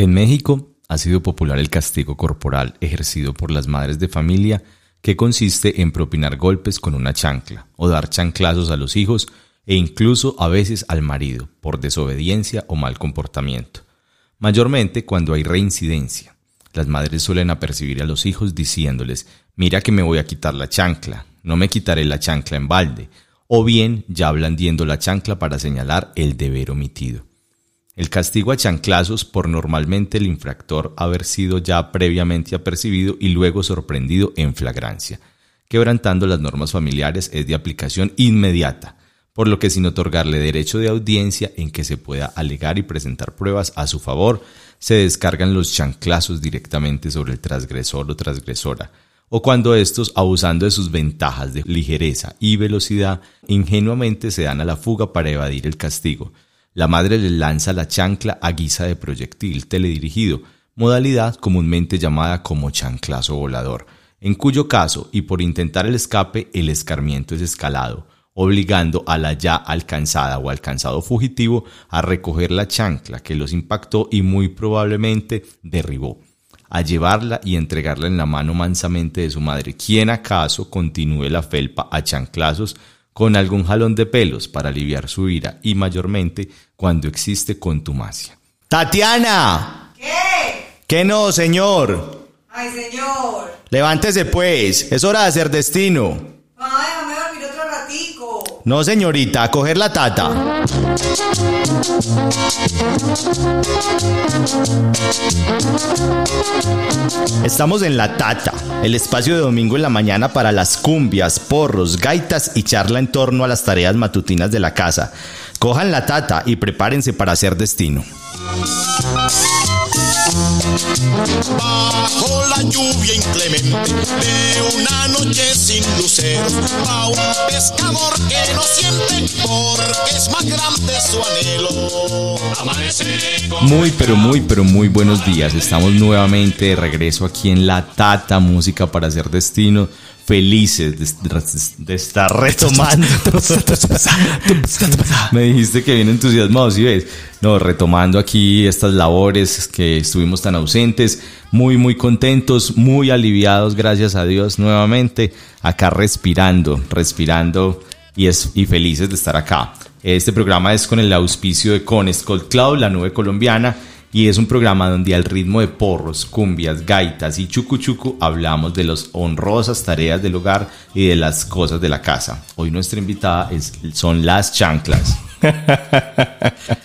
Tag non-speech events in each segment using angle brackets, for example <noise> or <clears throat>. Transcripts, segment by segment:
En México ha sido popular el castigo corporal ejercido por las madres de familia que consiste en propinar golpes con una chancla o dar chanclazos a los hijos e incluso a veces al marido por desobediencia o mal comportamiento. Mayormente cuando hay reincidencia. Las madres suelen apercibir a los hijos diciéndoles, mira que me voy a quitar la chancla, no me quitaré la chancla en balde, o bien ya blandiendo la chancla para señalar el deber omitido. El castigo a chanclazos por normalmente el infractor haber sido ya previamente apercibido y luego sorprendido en flagrancia. Quebrantando las normas familiares es de aplicación inmediata, por lo que sin otorgarle derecho de audiencia en que se pueda alegar y presentar pruebas a su favor, se descargan los chanclazos directamente sobre el transgresor o transgresora, o cuando estos, abusando de sus ventajas de ligereza y velocidad, ingenuamente se dan a la fuga para evadir el castigo, la madre le lanza la chancla a guisa de proyectil teledirigido, modalidad comúnmente llamada como chanclazo volador, en cuyo caso, y por intentar el escape, el escarmiento es escalado, obligando a la ya alcanzada o alcanzado fugitivo a recoger la chancla que los impactó y muy probablemente derribó, a llevarla y entregarla en la mano mansamente de su madre, quien acaso continúe la felpa a chanclazos con algún jalón de pelos para aliviar su ira y mayormente cuando existe contumacia. ¡Tatiana! ¿Qué? ¿Qué no, señor? Ay, señor. Levántese pues, es hora de hacer destino. Déjame. No, señorita, coger la tata. Estamos en La Tata, el espacio de domingo en la mañana para las cumbias, porros, gaitas y charla en torno a las tareas matutinas de la casa. Cojan la tata y prepárense para hacer destino. Bajo la lluvia inclemente de una noche sin luceros, va un pescador que no siente porque es más grande su anhelo. Muy, pero muy, pero muy buenos días. Estamos nuevamente de regreso aquí en La Tata, música para hacer destino. Felices de, de estar retomando. <laughs> Me dijiste que bien entusiasmado, ¿sí ves? No, retomando aquí estas labores que estuvimos tan ausentes. Muy, muy contentos, muy aliviados, gracias a Dios, nuevamente. Acá respirando, respirando y, es, y felices de estar acá. Este programa es con el auspicio de Cold Cloud, la nube colombiana, y es un programa donde al ritmo de porros, cumbias, gaitas y chucu chucu hablamos de las honrosas tareas del hogar y de las cosas de la casa. Hoy nuestra invitada es, son las chanclas. <laughs>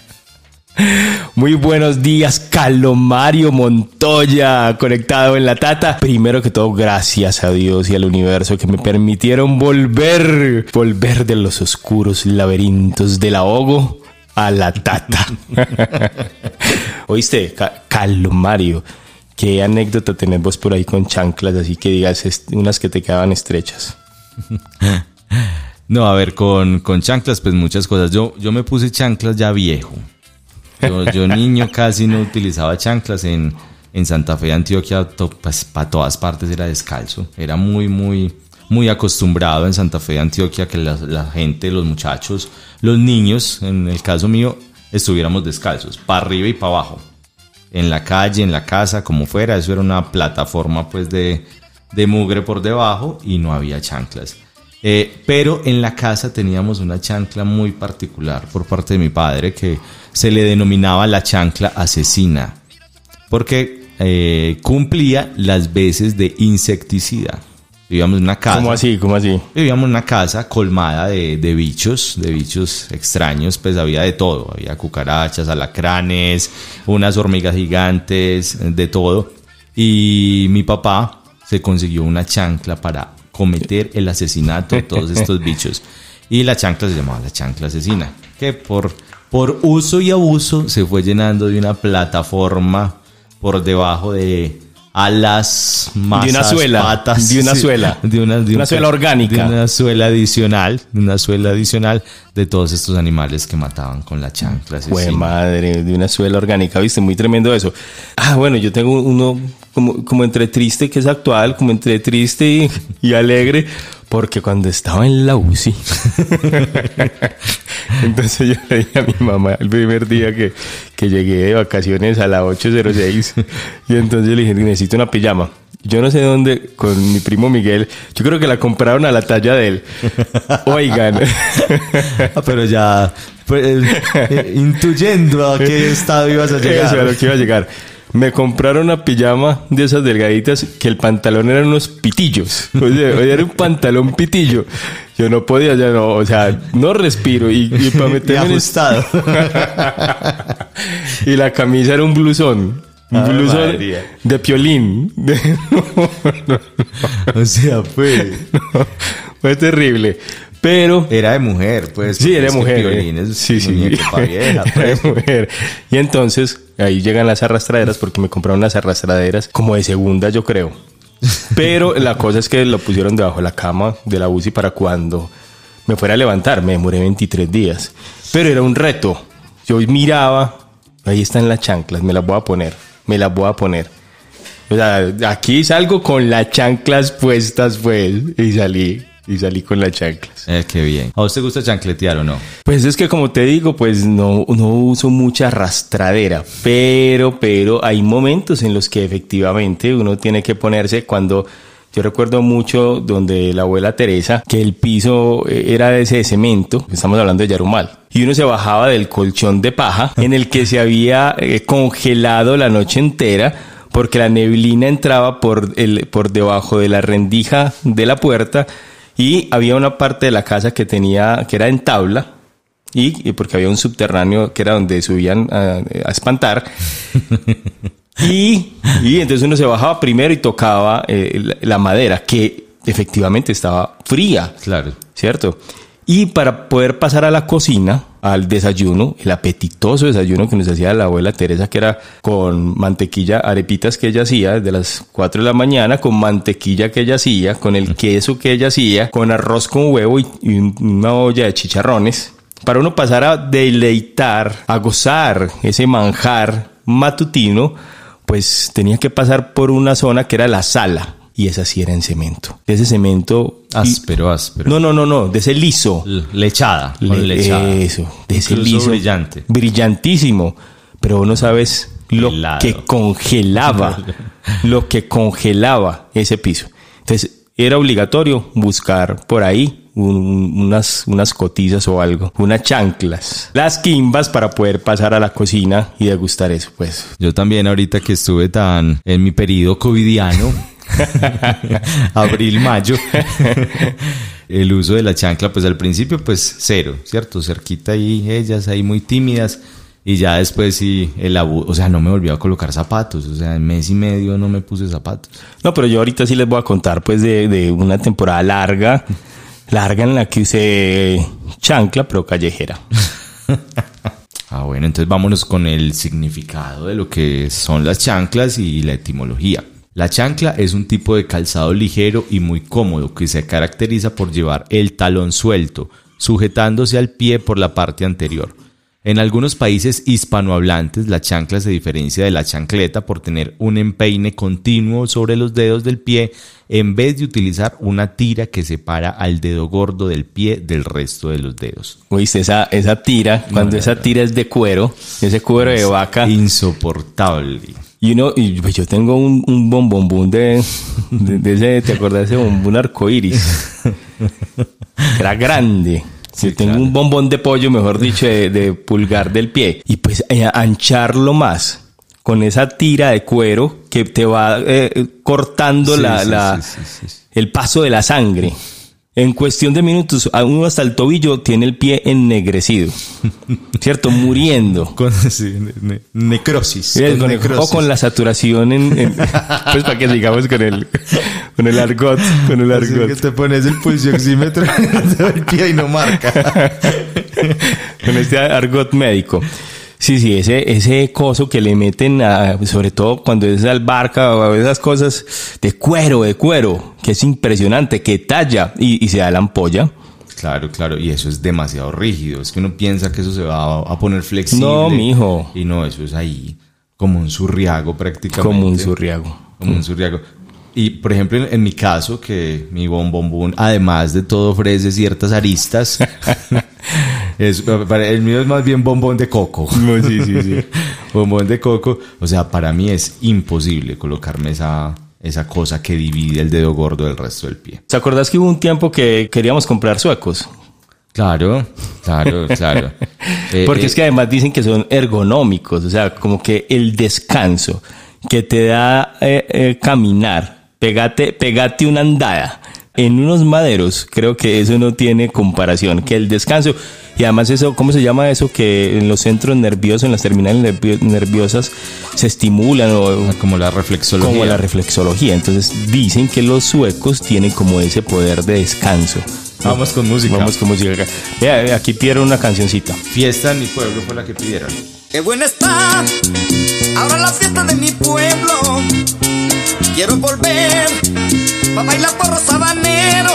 Muy buenos días, Calomario Montoya, conectado en la Tata. Primero que todo, gracias a Dios y al universo que me permitieron volver, volver de los oscuros laberintos del ahogo a la Tata. <laughs> Oíste, Ca- Calomario, qué anécdota tenés vos por ahí con chanclas, así que digas unas que te quedaban estrechas. <laughs> No, a ver, con, con chanclas, pues muchas cosas. Yo, yo me puse chanclas ya viejo. Yo, yo <laughs> niño casi no utilizaba chanclas en, en Santa Fe, Antioquia, to- pues, para todas partes era descalzo. Era muy, muy, muy acostumbrado en Santa Fe, Antioquia, que la, la gente, los muchachos, los niños, en el caso mío, estuviéramos descalzos, para arriba y para abajo. En la calle, en la casa, como fuera, eso era una plataforma pues de, de mugre por debajo y no había chanclas. Eh, pero en la casa teníamos una chancla muy particular por parte de mi padre que se le denominaba la chancla asesina porque eh, cumplía las veces de insecticida. Vivíamos en una casa. ¿Cómo así? ¿Cómo así? Vivíamos en una casa colmada de, de bichos, de bichos extraños, pues había de todo, había cucarachas, alacranes, unas hormigas gigantes, de todo. Y mi papá se consiguió una chancla para cometer el asesinato de todos estos <laughs> bichos. Y la chancla se llamaba la chancla asesina, que por, por uso y abuso se fue llenando de una plataforma por debajo de alas, masas, una suela, patas, de una suela. <laughs> de una, de Una un- suela orgánica. de una suela adicional, de una suela adicional de todos estos animales que mataban con la chancla. Fue madre, de una suela orgánica, viste, muy tremendo eso. Ah, bueno, yo tengo uno como, como entre triste, que es actual, como entre triste y, y alegre, porque cuando estaba en la UCI, <laughs> <laughs> Entonces yo le dije a mi mamá el primer día que, que llegué de vacaciones a la 806 y entonces le dije, necesito una pijama. Yo no sé dónde, con mi primo Miguel, yo creo que la compraron a la talla de él. Oigan. <laughs> Ah, pero ya pues, eh, intuyendo a qué estado ibas a llegar. Eso era lo que iba a llegar. Me compraron una pijama de esas delgaditas que el pantalón eran unos pitillos. O sea, era un pantalón pitillo. Yo no podía, ya no, o sea, no respiro y, y para <laughs> Y meterme en ajustado. <laughs> y la camisa era un blusón. Un blusón María. de piolín. <laughs> o sea, pues. Fue terrible. Pero Era de mujer, pues. Sí, era mujer. Piolín eh. es sí, sí. Era pues. mujer. Y entonces ahí llegan las arrastraderas porque me compraron unas arrastraderas como de segunda, yo creo. Pero la cosa es que lo pusieron debajo de la cama de la UCI para cuando me fuera a levantar. Me demoré 23 días. Pero era un reto. Yo miraba, ahí están las chanclas, me las voy a poner, me las voy a poner. O sea, aquí salgo con las chanclas puestas, pues, y salí, y salí con las chanclas. Eh, qué bien. ¿A usted gusta chancletear o no? Pues es que como te digo, pues no, no uso mucha arrastradera, pero, pero hay momentos en los que efectivamente uno tiene que ponerse cuando... Yo recuerdo mucho donde la abuela Teresa, que el piso eh, era de ese cemento, estamos hablando de Yarumal, y uno se bajaba del colchón de paja en el que se había eh, congelado la noche entera porque la neblina entraba por, el, por debajo de la rendija de la puerta y había una parte de la casa que tenía, que era en tabla, y, y porque había un subterráneo que era donde subían a, a espantar. <laughs> y, y entonces uno se bajaba primero y tocaba eh, la, la madera, que efectivamente estaba fría. Claro. ¿cierto? Y para poder pasar a la cocina, al desayuno, el apetitoso desayuno que nos hacía la abuela Teresa, que era con mantequilla, arepitas que ella hacía desde las 4 de la mañana, con mantequilla que ella hacía, con el queso que ella hacía, con arroz con huevo y, y un- una olla de chicharrones. Para uno pasar a deleitar, a gozar ese manjar matutino, pues tenía que pasar por una zona que era la sala. Y esa sí era en cemento. De ese cemento... Áspero, áspero. no, no, no, no, de ese liso. L- Lechada. Le- lechada. Eso, de ese Incluso liso. brillante. Brillantísimo. Pero vos no sabes lo Helado. que congelaba, <laughs> lo que congelaba ese piso. Entonces, era obligatorio buscar por ahí un- unas, unas cotizas o algo, unas chanclas, las quimbas para poder pasar a la cocina y degustar eso, pues. Yo también ahorita que estuve tan en mi periodo covidiano, <laughs> <laughs> abril, mayo, <laughs> el uso de la chancla, pues al principio pues cero, ¿cierto? Cerquita ahí, ellas ahí muy tímidas. Y ya después sí, el abuso, o sea, no me volvió a colocar zapatos, o sea, en mes y medio no me puse zapatos. No, pero yo ahorita sí les voy a contar pues de, de una temporada larga, larga en la que usé chancla, pero callejera. <laughs> Ah, bueno, entonces vámonos con el significado de lo que son las chanclas y la etimología. La chancla es un tipo de calzado ligero y muy cómodo que se caracteriza por llevar el talón suelto, sujetándose al pie por la parte anterior. En algunos países hispanohablantes, la chancla se diferencia de la chancleta por tener un empeine continuo sobre los dedos del pie en vez de utilizar una tira que separa al dedo gordo del pie del resto de los dedos. Oíste, esa, esa tira, cuando esa tira es de cuero, ese cuero de vaca, Insoportable. Y uno, y pues yo tengo un, un bombombún de, de, de ese, ¿te acuerdas de ese bombón arcoíris? <laughs> Era grande. Yo tengo un bombón de pollo, mejor dicho, de, de pulgar del pie. Y pues eh, ancharlo más con esa tira de cuero que te va eh, cortando Sí, la, sí, la- sí, sí, sí. el paso de la sangre. En cuestión de minutos, a uno hasta el tobillo tiene el pie ennegrecido. <laughs> ¿Cierto? Muriendo. Con sí, ne- ne- necrosis. Con con- necrosis. o con la saturación en, en- <laughs> pues para que sigamos con el con el argot con el Así que argot te pones el pulsioxímetro <laughs> en el pie y no marca. con este argot médico sí sí ese ese coso que le meten a, sobre todo cuando es al barca o esas cosas de cuero de cuero que es impresionante que talla y, y se da la ampolla Claro, claro, y eso es demasiado rígido. Es que uno piensa que eso se va a, a poner flexible. No, mijo. Y no, eso es ahí como un surriago prácticamente. como un surriago Como un surriago. Y por ejemplo, en, en mi caso, que mi bombombún, además de todo, ofrece ciertas aristas. <laughs> Es, para- el mío es más bien bombón de coco. No, sí, sí, sí. <laughs> bombón de coco. O sea, para mí es imposible colocarme esa, esa cosa que divide el dedo gordo del resto del pie. ¿Se acordás que hubo un tiempo que queríamos comprar suecos? Claro, claro, claro. Eh, <laughs> Porque eh, es que además dicen que son ergonómicos, o sea, como que el descanso que te da eh, eh, caminar, pegate, pegate una andada en unos maderos, creo que eso no tiene comparación, que el descanso, y además eso, ¿cómo se llama eso? Que en los centros nerviosos, en las terminales nervio- nerviosas, se estimulan o como la reflexología. como la reflexología. Entonces dicen que los suecos tienen como ese poder de descanso. Vamos con música. Vamos con música. vea, aquí pidieron una cancioncita. Fiesta en mi pueblo fue la que pidieron. Qué buena está ahora la fiesta de mi pueblo. Quiero volver pa' bailar porro sabanero.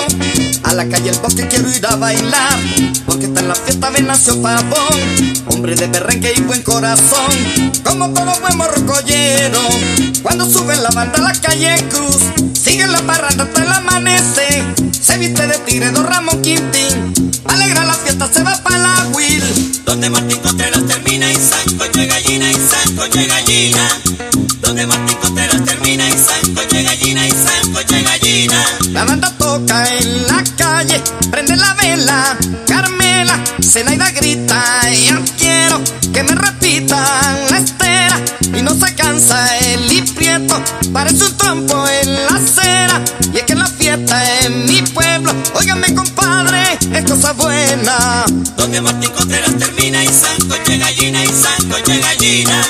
A la calle el bosque quiero ir a bailar. Porque está en la fiesta me nació pavón. Hombre de berrenque y buen corazón. Como todo buen morrocollero. Cuando sube la banda a la calle Cruz. Sigue la parranda hasta el amanecer. Se viste de tigre don Ramón Quintín. Alegra la fiesta, se va pa' la Will. Donde Martín Contreras termina y sancocho de gallina y sancocho de gallina. Donde Martín Contreras termina y sancocho de gallina y sancocho de gallina. La banda toca en la calle, prende la vela, Carmela, Zenaida grita, yo quiero que me repitan la estera y no se cansa parece un trompo en la acera y es que la fiesta en mi pueblo, óigame compadre, es cosa buena. Donde Martín Contreras termina y sancocho de gallina y sancocho de gallina.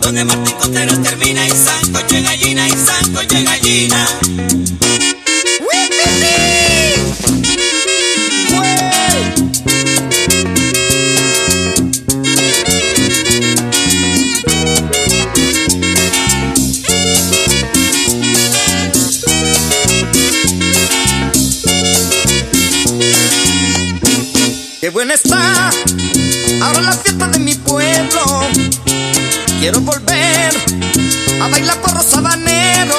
Donde Martín Contreras termina y sancocho de gallina y sancocho de gallina. Ahora la fiesta de mi pueblo. Quiero volver a bailar porro sabanero.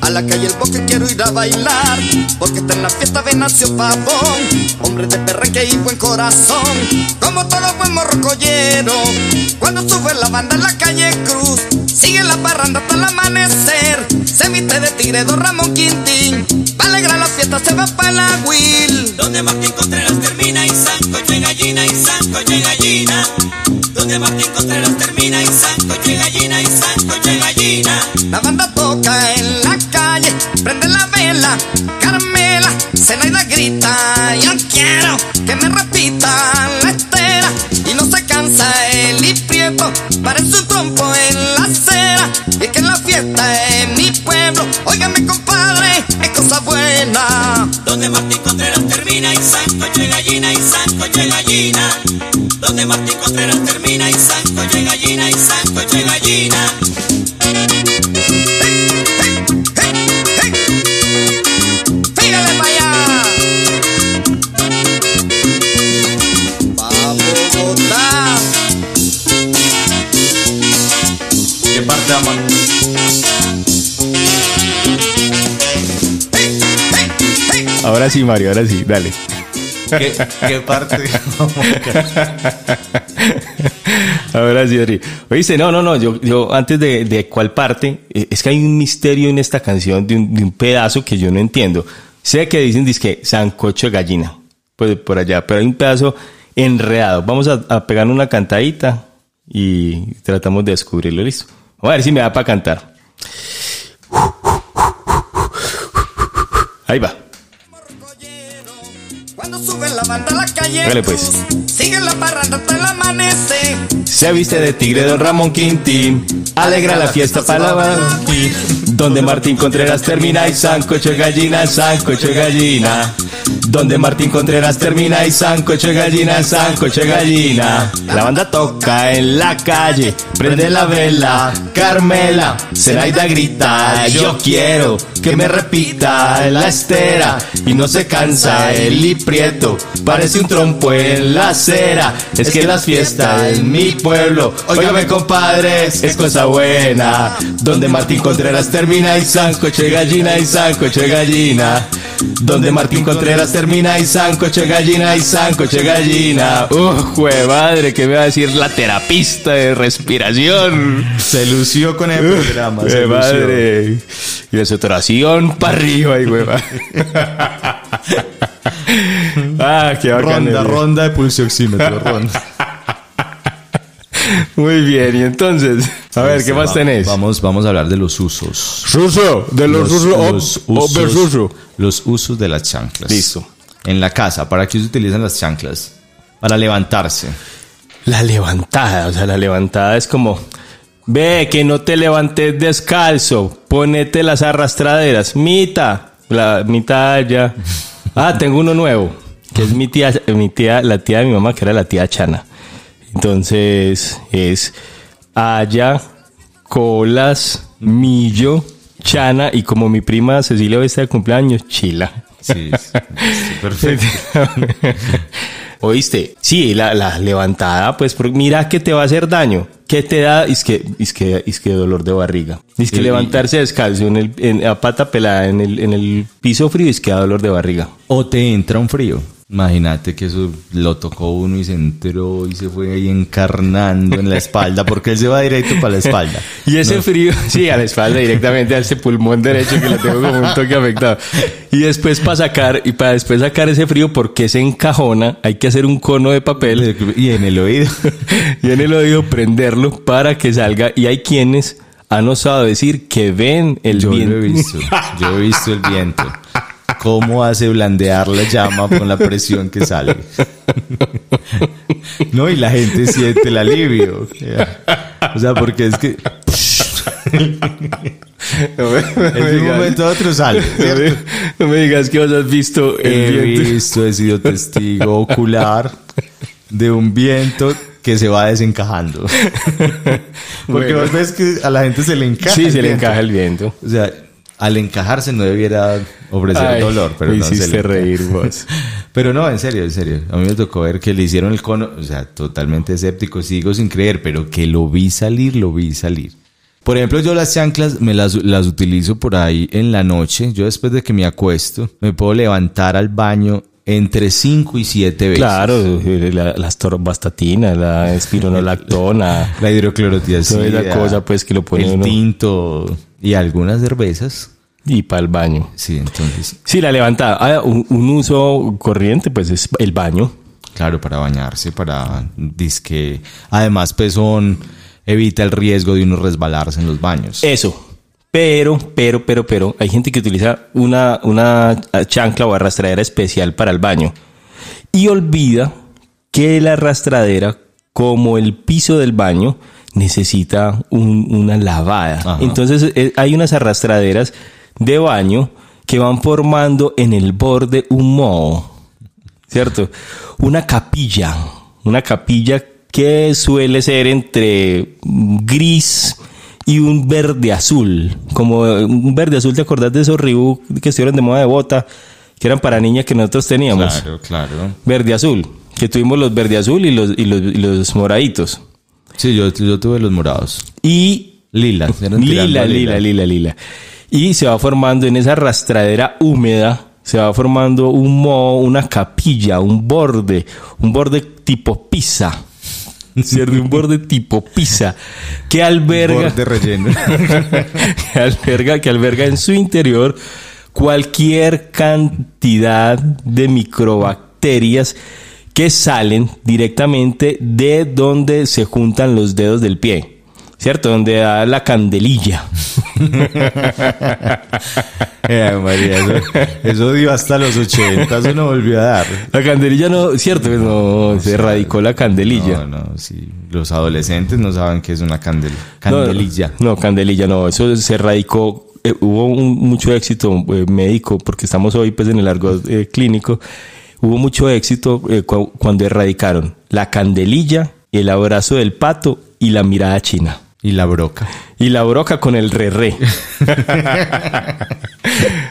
A la calle el bosque quiero ir a bailar. Porque está en la fiesta de Nacio Pavón. Hombre de perrenque y buen corazón. Como todo buen morrocollero. Cuando sube la banda en la calle Cruz. Sigue la parranda hasta el amanecer. Se viste de tigre don Ramón Quintín. Va a alegrar la fiesta, se va para la Will. Donde Martín Contreras termina y gallina y sancocho de gallina. Donde Martín Contreras termina y sancocho de gallina y sancocho de gallina. La banda toca en la calle, prende la vela, Carmela, Zenaida grita, yo quiero que me repitan la estera y no se cansa el Prieto, parece un trompo en la acera y es que en la fiesta en mi pueblo, óigame compadre, es cosa buena. Donde Martín Contreras termina y sancocho de gallina y sancocho de gallina. Donde Martín Contreras termina y sancocho de gallina y sancocho de gallina. Ahora sí, Mario, ahora sí, dale. ¿Qué, <laughs> qué parte? Ahora sí, Adri. Oíste, no, no, no, yo, yo antes de, de cuál parte, eh, es que hay un misterio en esta canción de un, de un pedazo que yo no entiendo. Sé que dicen, que sancocho de gallina, pues por allá, pero hay un pedazo enredado. Vamos a, a pegar una cantadita y tratamos de descubrirlo, listo. Vamos a ver si me da para cantar. Ahí va. Cuando sube la banda a la calle, Hágale, pues. Sigue la parranda hasta el amanecer. Se viste de tigre don Ramón Quintín, alegra la fiesta para la. Donde Martín Contreras termina y sancocho gallina, sancocho gallina. Donde Martín Contreras termina y sancocho gallina, sancocho gallina. La banda toca en la calle, prende la vela, Carmela, Zenaida grita, yo quiero que me repita la estera y no se cansa el Prieto. Parece un trompo en la acera. Es que las fiestas en mi pueblo, óigame compadres, es cosa buena. Donde Martín Contreras termina y sancoche gallina y sancoche gallina. Donde Martín Contreras termina y sancoche gallina y sancoche gallina. Uh, jue madre, que me va a decir la terapista de respiración. Se lució con el programa. se lució. Y de saturación para arriba, y hueva. <laughs> <laughs> ah, qué bacán. Ronda, ronda de pulsioxímetro, <laughs> ronda. Muy bien, y entonces, a ver, ¿qué más tenés? Vamos, vamos a hablar de los usos. Ruso, de los, los o- o versuso. los usos de las chanclas. Listo. En la casa, ¿para qué se utilizan las chanclas? Para levantarse. La levantada, o sea, la levantada es como, ve que no te levantes descalzo, ponete las arrastraderas, mita, la mitad ya. Ah, tengo uno nuevo, que es mi tía, mi tía, la tía de mi mamá, que era la tía Chana. Entonces es Aya, Colas, Millo, Chana y como mi prima Cecilia hoy está de cumpleaños, Chila. Sí, sí, sí, perfecto. <laughs> <laughs> Oíste, sí, la, la levantada, pues mira que te va a hacer daño. ¿Qué te da? Es que, es que, es que dolor de barriga. Es que Sí. levantarse descalzo en el, en, a pata pelada en el, en el piso frío es que da dolor de barriga. O te entra un frío. Imagínate que eso lo tocó uno y se entró y se fue ahí encarnando en la espalda, porque él se va directo para la espalda. <laughs> Y ese frío, sí, a la espalda directamente a ese pulmón derecho que lo tengo como un toque afectado. Y después para sacar, y para después sacar ese frío porque se encajona, hay que hacer un cono de papel Y en el oído. <laughs> y en el oído prenderlo para que salga. Y hay quienes han osado decir que ven el Yo viento. lo he visto. Yo he visto el viento. Cómo hace blandear la llama con la presión que sale. No, y la gente siente el alivio. O sea, porque es que No me, no me en un digas- momento otro sale. no me- no me digas que vos has visto el He viento. visto, he sido testigo ocular de un viento que se va desencajando. Porque Bueno. vos ves que a la gente se le encaja. Sí, el se le encaja el viento. O sea, al encajarse no debiera ofrecer Ay, dolor, pero me no se hiciste le encaja. reír <laughs> vos. Pero no, en serio, en serio. A mí me tocó ver que le hicieron el cono, o sea, totalmente escéptico, sigo sin creer, pero que lo vi salir, lo vi salir. Por ejemplo, yo las chanclas me las, las utilizo por ahí en la noche. Yo después de que me acuesto, me puedo levantar al baño entre 5 y 7 veces. Claro, eh, la, las torbastatinas, la espironolactona, <laughs> La hidroclorotiazida. Toda esa cosa, pues, que lo pone El uno. tinto y algunas cervezas. Y para el baño. Sí, entonces, Sí, la levantada. Ah, un, un uso corriente, pues es el baño. claro, para bañarse, para disque. Además, pues son evita el riesgo de uno resbalarse en los baños. Eso. Pero, pero, pero, pero, hay gente que utiliza una, una chancla o arrastradera especial para el baño. Y olvida que la arrastradera, como el piso del baño, necesita un- una lavada. Ajá. Entonces, eh, hay unas arrastraderas de baño que van formando en el borde un moho. ¿cierto? Una capilla, una capilla que suele ser entre gris y un verde azul, como un verde azul, ¿te acordás de esos Reebok que estuvieron de moda de bota, que eran para niñas que nosotros teníamos? Claro, claro. Verde azul, que tuvimos los verde azul y los, y los, y los moraditos. Sí, yo, yo tuve los morados. Y Lila. lila, lila, lila, lila. Y se va formando en esa rastradera húmeda, se va formando un moho, una capilla, un borde, un borde tipo pizza. <laughs> ¿Cierto? Un borde tipo pizza que alberga, Borde relleno. <laughs> que alberga, que alberga en su interior cualquier cantidad de microbacterias que salen directamente de donde se juntan los dedos del pie. ¿Cierto? Donde da la candelilla. <laughs> Eh, María, eso, eso dio hasta los 80, eso no volvió a dar. La candelilla no, cierto, no, se erradicó la candelilla. No, no, sí. Los adolescentes no saben qué es una candel No, candelilla. No, candelilla no, eso se erradicó. eh, hubo un- mucho éxito eh, médico, porque estamos hoy pues en el argot eh, clínico. Hubo mucho éxito eh, cu- cuando erradicaron la candelilla, el abrazo del pato y la mirada china. Y la broca. Y la broca con el re re. <laughs>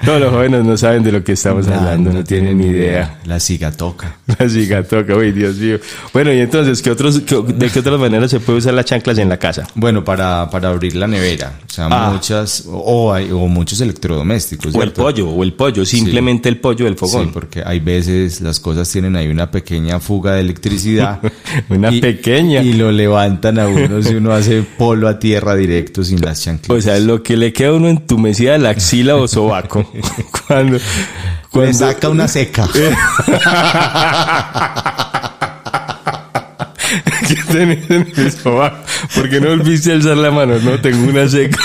No, los jóvenes no saben de lo que estamos hablando, no, tienen ni idea. La cigatoca. <laughs> La cigatoca, uy, Dios mío. Bueno, y entonces, ¿qué otros, qué- ¿de qué otras maneras se puede usar las chanclas en la casa? Bueno, para, para abrir la nevera. O sea, Ah. muchas, o, hay- o muchos electrodomésticos. O el pollo, o el pollo, simplemente el pollo del fogón. Sí, porque hay veces las cosas tienen ahí una pequeña fuga de electricidad. <laughs> Una pequeña. Y lo levantan a uno si uno hace polo a tierra directo sin las chanclas. O sea, lo que le queda a uno entumecida la axila o sobaco. <laughs> cuando, Le cuando saca una seca. <laughs> ¿Qué tenés en el sobaco? ¿Por qué no a alzar la mano? No, tengo una seca.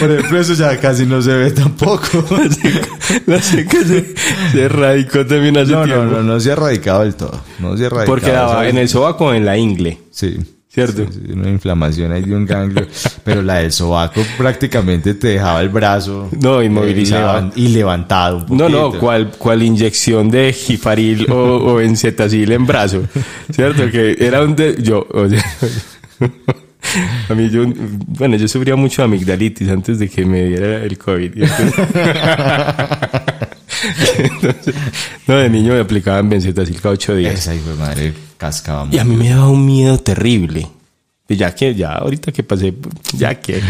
Por ejemplo, eso ya casi no se ve tampoco. <laughs> La seca, la seca se, se radicó también hace No, no, tiempo. no, no se ha erradicado del todo. No se ha erradicado. Porque en el sobaco o en la ingle. Sí. ¿Cierto? Sí, una inflamación ahí de un ganglio. Pero la del sobaco prácticamente te dejaba el brazo. No, inmovilizado. eh, levan- y levantado un No, no, cual, cual inyección de gifaril o, o encetacil en brazo. ¿Cierto? Que era un... de- yo, o sea, <laughs> a mí yo... Bueno, yo sufría mucho amigdalitis antes de que me diera el COVID. Y entonces- <laughs> Entonces, no, de niño me aplicaban bencetacil cada ocho días. Esa hijo de madre cascaba Y a mí me daba un miedo terrible. Y Ya que, ya ahorita que pasé, ya que.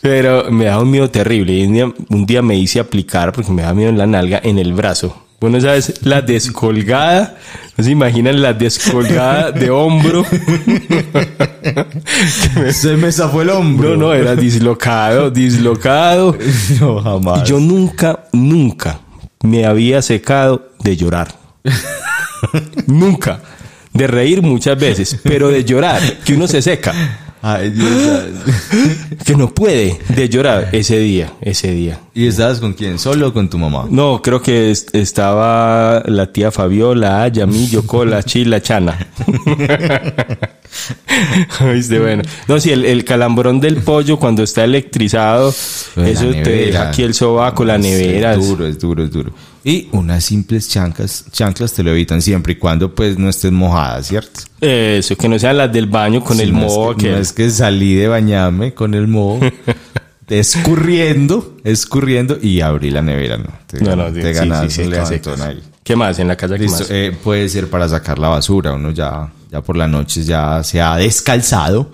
Pero me daba un miedo terrible. Y un día, un día me hice aplicar, porque me daba miedo en la nalga, en el brazo. Bueno, ¿sabes? La descolgada. ¿No se imaginan la descolgada de hombro? <laughs> Se me zafó el hombro. No, no, era dislocado, dislocado. <laughs> No, jamás. Y yo nunca, nunca me había secado de llorar. <laughs> nunca. De reír muchas veces, <laughs> pero de llorar, que uno se seca. Ay, Dios. <laughs> que no puede de llorar ese día, ese día. ¿Y estabas con quién? ¿Solo o con tu mamá? No, creo que es- estaba la tía Fabiola, Yamillo, Cola, Chila, Chana. <laughs> ¿Viste? Bueno. No, sí, el, el calambrón del pollo cuando está electrizado, la eso te deja aquí el sobaco, la nevera. Es duro, es duro, es duro. Y unas simples chanclas, chanclas te lo evitan siempre y cuando pues no estés mojada, ¿cierto? Eso, que no sean las del baño con Sí, el no moho. es que, que- no es que salí de bañarme con el moho, <laughs> escurriendo, escurriendo y abrí la nevera, ¿no? Te, No, no, te ganas sí, sí, ahí. ¿Qué más? En la casa, ¿qué Listo, más? eh, puede ser para sacar la basura, uno ya, ya por la noche ya se ha descalzado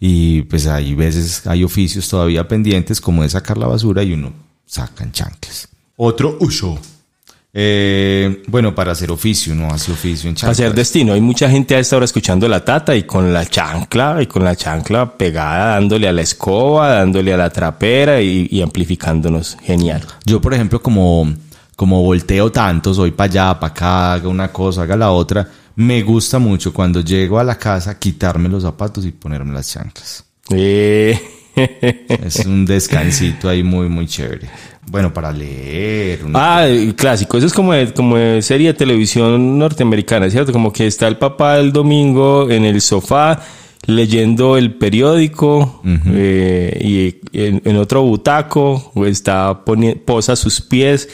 y pues hay veces, hay oficios todavía pendientes como de sacar la basura y uno saca en chanclas. Otro uso. Eh, bueno, para hacer oficio, no hace oficio en Para chanclas. hacer destino. Hay mucha gente a esta hora escuchando la tata y con la chancla, y con la chancla pegada, dándole a la escoba, dándole a la trapera y, y amplificándonos. Genial. Yo, por ejemplo, como, como volteo tanto, soy para allá, para acá, haga una cosa, haga la otra, me gusta mucho cuando llego a la casa quitarme los zapatos y ponerme las chanclas. Eh, Es un descansito ahí muy, muy chévere. <laughs> Bueno, para leer. ah, clásico. Eso es como de, como de serie de televisión norteamericana, ¿cierto? Como que está el papá el domingo en el sofá leyendo el periódico eh, y en, en otro butaco o está posa sus pies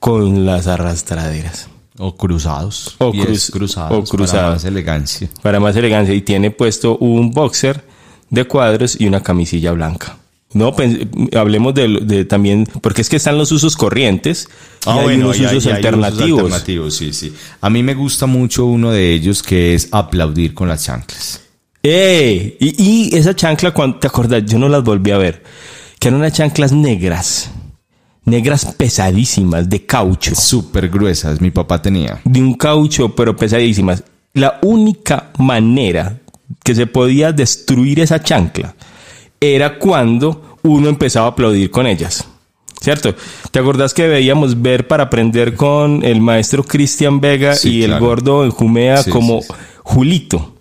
con las arrastraderas. O cruzados. O cruz- cruzados. o cruzados. Para más elegancia. para más elegancia y tiene puesto un boxer de cuadros y una camisilla blanca. No, pens- hablemos de, de también, porque es que están los usos corrientes y hay unos y hay- usos y hay alternativos. alternativos, sí, sí. A mí me gusta mucho uno de ellos que es aplaudir con las chanclas. ¡Eh! Y, y esa chancla, ¿te acuerdas? Yo no las volví a ver. Que eran unas chanclas negras. Negras pesadísimas, de caucho. Súper gruesas, mi papá tenía. De un caucho, pero pesadísimas. La única manera que se podía destruir esa chancla era cuando uno empezaba a aplaudir con ellas. ¿Cierto? ¿Te acordás que veíamos ver para aprender con el maestro Cristian Vega Sí, y el gordo en Jumea Sí, como sí. Julito?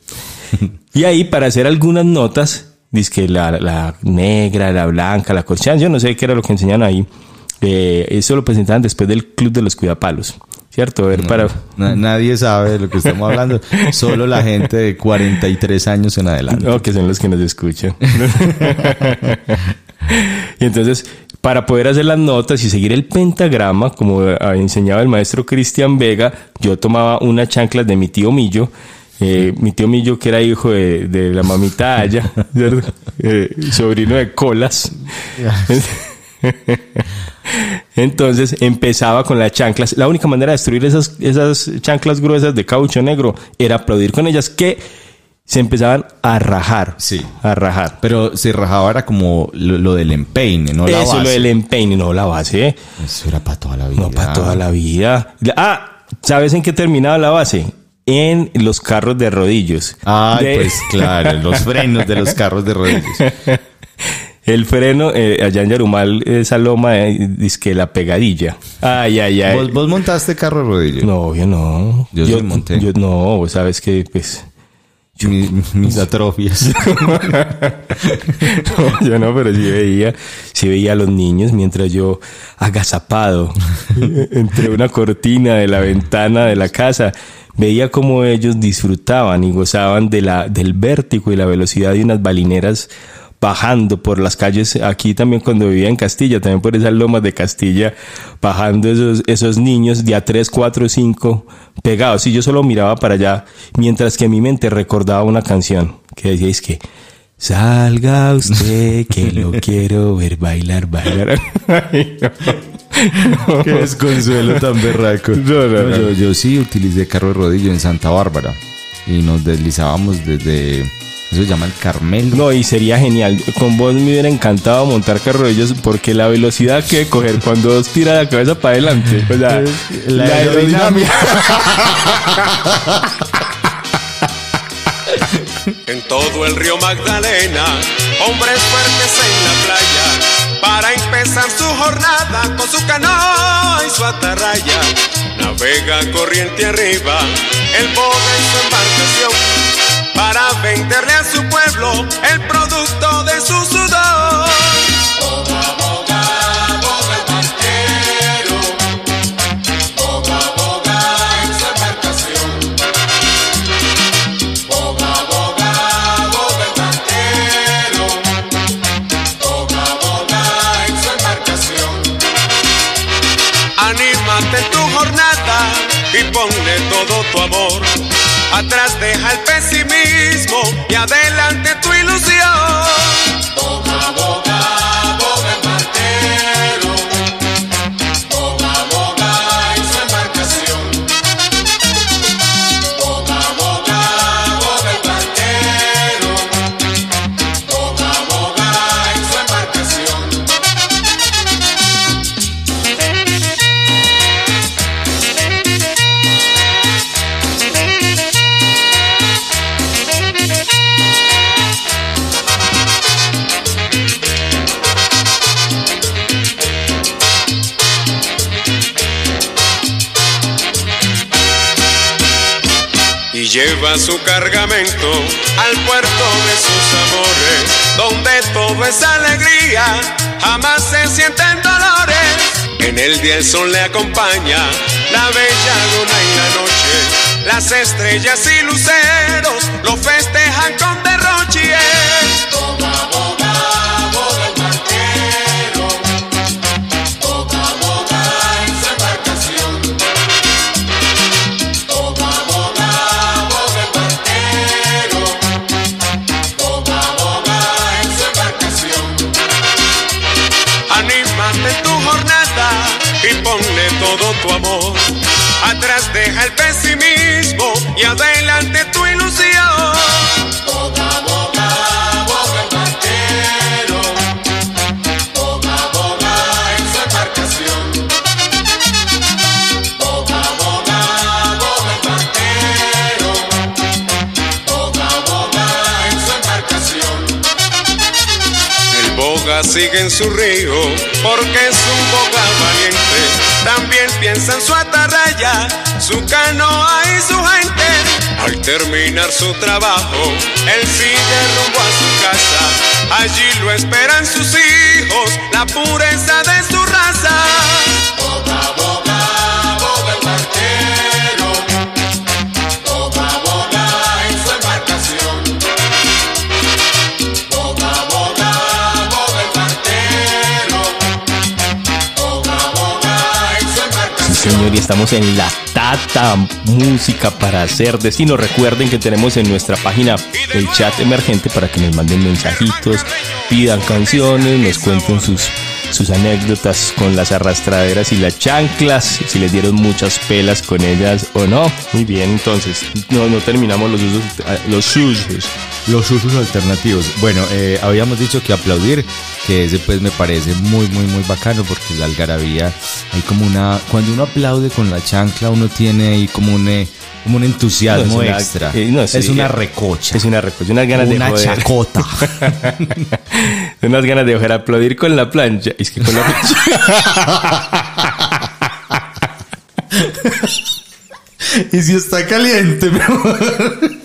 <laughs> Y ahí para hacer algunas notas, dice que la, la negra, la blanca, la corchada, yo no sé qué era lo que enseñan ahí. Eh, eso lo presentaban después del Club de los Cuidapalos. ¿Cierto? Ver para... Na- nadie sabe de lo que estamos hablando. <laughs> Solo la gente de 43 años en adelante. No, que son los que nos escuchan. <laughs> y entonces, para poder hacer las notas y seguir el pentagrama, como enseñaba el maestro Cristian Vega, yo tomaba unas chanclas de mi tío Millo Eh, mi tío Millo, que era hijo de, de la mamita Aya. <laughs> Eh, sobrino de Colas. <laughs> Entonces empezaba con las chanclas. La única manera de destruir esas, esas chanclas gruesas de caucho negro era aplaudir con ellas que se empezaban a rajar. Sí. A rajar. Pero se rajaba era como lo, lo del empeine, no la Eso base. lo del empeine, no la base. Eso era para toda la vida. No para toda la vida. Ah, ¿sabes en qué terminaba la base? En los carros de rodillos. Ay, De- pues claro, los frenos de los carros de rodillos. <laughs> El freno, eh, allá en Yarumal, esa loma, eh, dice que la pegadilla. Ay, ay, ay. ¿Vos, vos montaste carro de rodillos? No, yo no. Yo sí monté. yo no, sabes que, pues. Mi- mis <laughs> atrofias. <laughs> No, yo no, pero sí veía, sí veía a los niños mientras yo agazapado <laughs> entre una cortina de la ventana de la casa, veía cómo ellos disfrutaban y gozaban de la, del vértigo y la velocidad de unas balineras bajando por las calles, aquí también cuando vivía en Castilla, también por esas lomas de Castilla, bajando esos, esos niños de a 3, 4, 5 pegados. Y yo solo miraba para allá, mientras que mi mente recordaba una canción que decía, es que salga usted, que lo <laughs> quiero ver bailar, bailar. Ay, no. Qué desconsuelo tan berraco. No. Yo, yo sí utilicé carro de rodillo en Santa Bárbara. Y nos deslizábamos desde... Eso se llama el Carmelo. No, y sería genial. Con vos me hubiera encantado montar carro de ellos porque la velocidad que coger cuando vos tira la cabeza para adelante. O sea, La la aerodinámica. <laughs> En todo el río Magdalena, hombres fuertes en la playa, para empezar su jornada con su canoa y su atarraya. Navega corriente arriba, el boga en su embarcación, para venderle a su pueblo el producto de su sudor. Boga, boga, boga el barquero, boga, boga en su embarcación. Boga, boga, boga el barquero. Boga, boga en su embarcación. Anímate en tu jornada y ponle todo tu amor. Atrás deja el pesimismo y adelante tu ilusión. Boga, boga su cargamento al puerto de sus amores, donde todo es alegría, jamás se sienten dolores. En el día el sol le acompaña, la bella luna y la noche, las estrellas y luceros lo festejan con derroche. Sigue en su río porque es un boga valiente. También piensa en su atarraya, su canoa y su gente. Al terminar su trabajo, él sigue rumbo a su casa. Allí lo esperan sus hijos, la pureza de su raza. Y estamos en La Tata, música para hacer destino. Recuerden que tenemos en nuestra página el chat emergente para que nos manden mensajitos, pidan canciones, nos cuenten sus, sus anécdotas con las arrastraderas y las chanclas, si les dieron muchas pelas con ellas o no. Muy bien, entonces, no, no terminamos los usos, los usos. Los usos alternativos. Bueno, eh, habíamos dicho que aplaudir, que ese pues me parece muy, muy, muy bacano porque la algarabía, hay como una, cuando uno aplaude con la chancla, uno tiene ahí como un, eh, como un entusiasmo No, es una- extra. eh, no, sí, es una eh, recocha. Es una recocha, unas ganas de una joder. chacota. <laughs> unas ganas de ojer aplaudir con la plancha. Es que con la plancha. <laughs> y si está caliente, mi amor.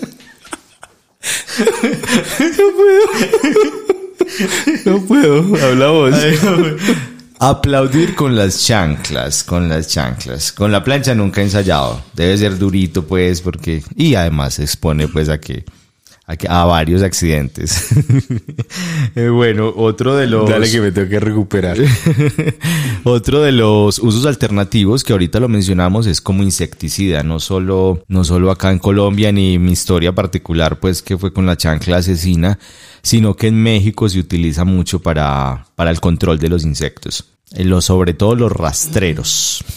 <laughs> no puedo, habla vos. Aplaudir con las chanclas, con las chanclas. Con la plancha nunca he ensayado. Debe ser durito, pues, porque... Y además se expone, pues, a que... A, varios accidentes. <laughs> Eh, bueno, otro de los... Dale que me tengo que recuperar. <laughs> Otro de los usos alternativos que ahorita lo mencionamos es como insecticida, no solo, no solo acá en Colombia ni mi historia particular, pues que fue con la chancla asesina, sino que en México se utiliza mucho para, para el control de los insectos. Eh, Los, sobre todo los rastreros. <laughs>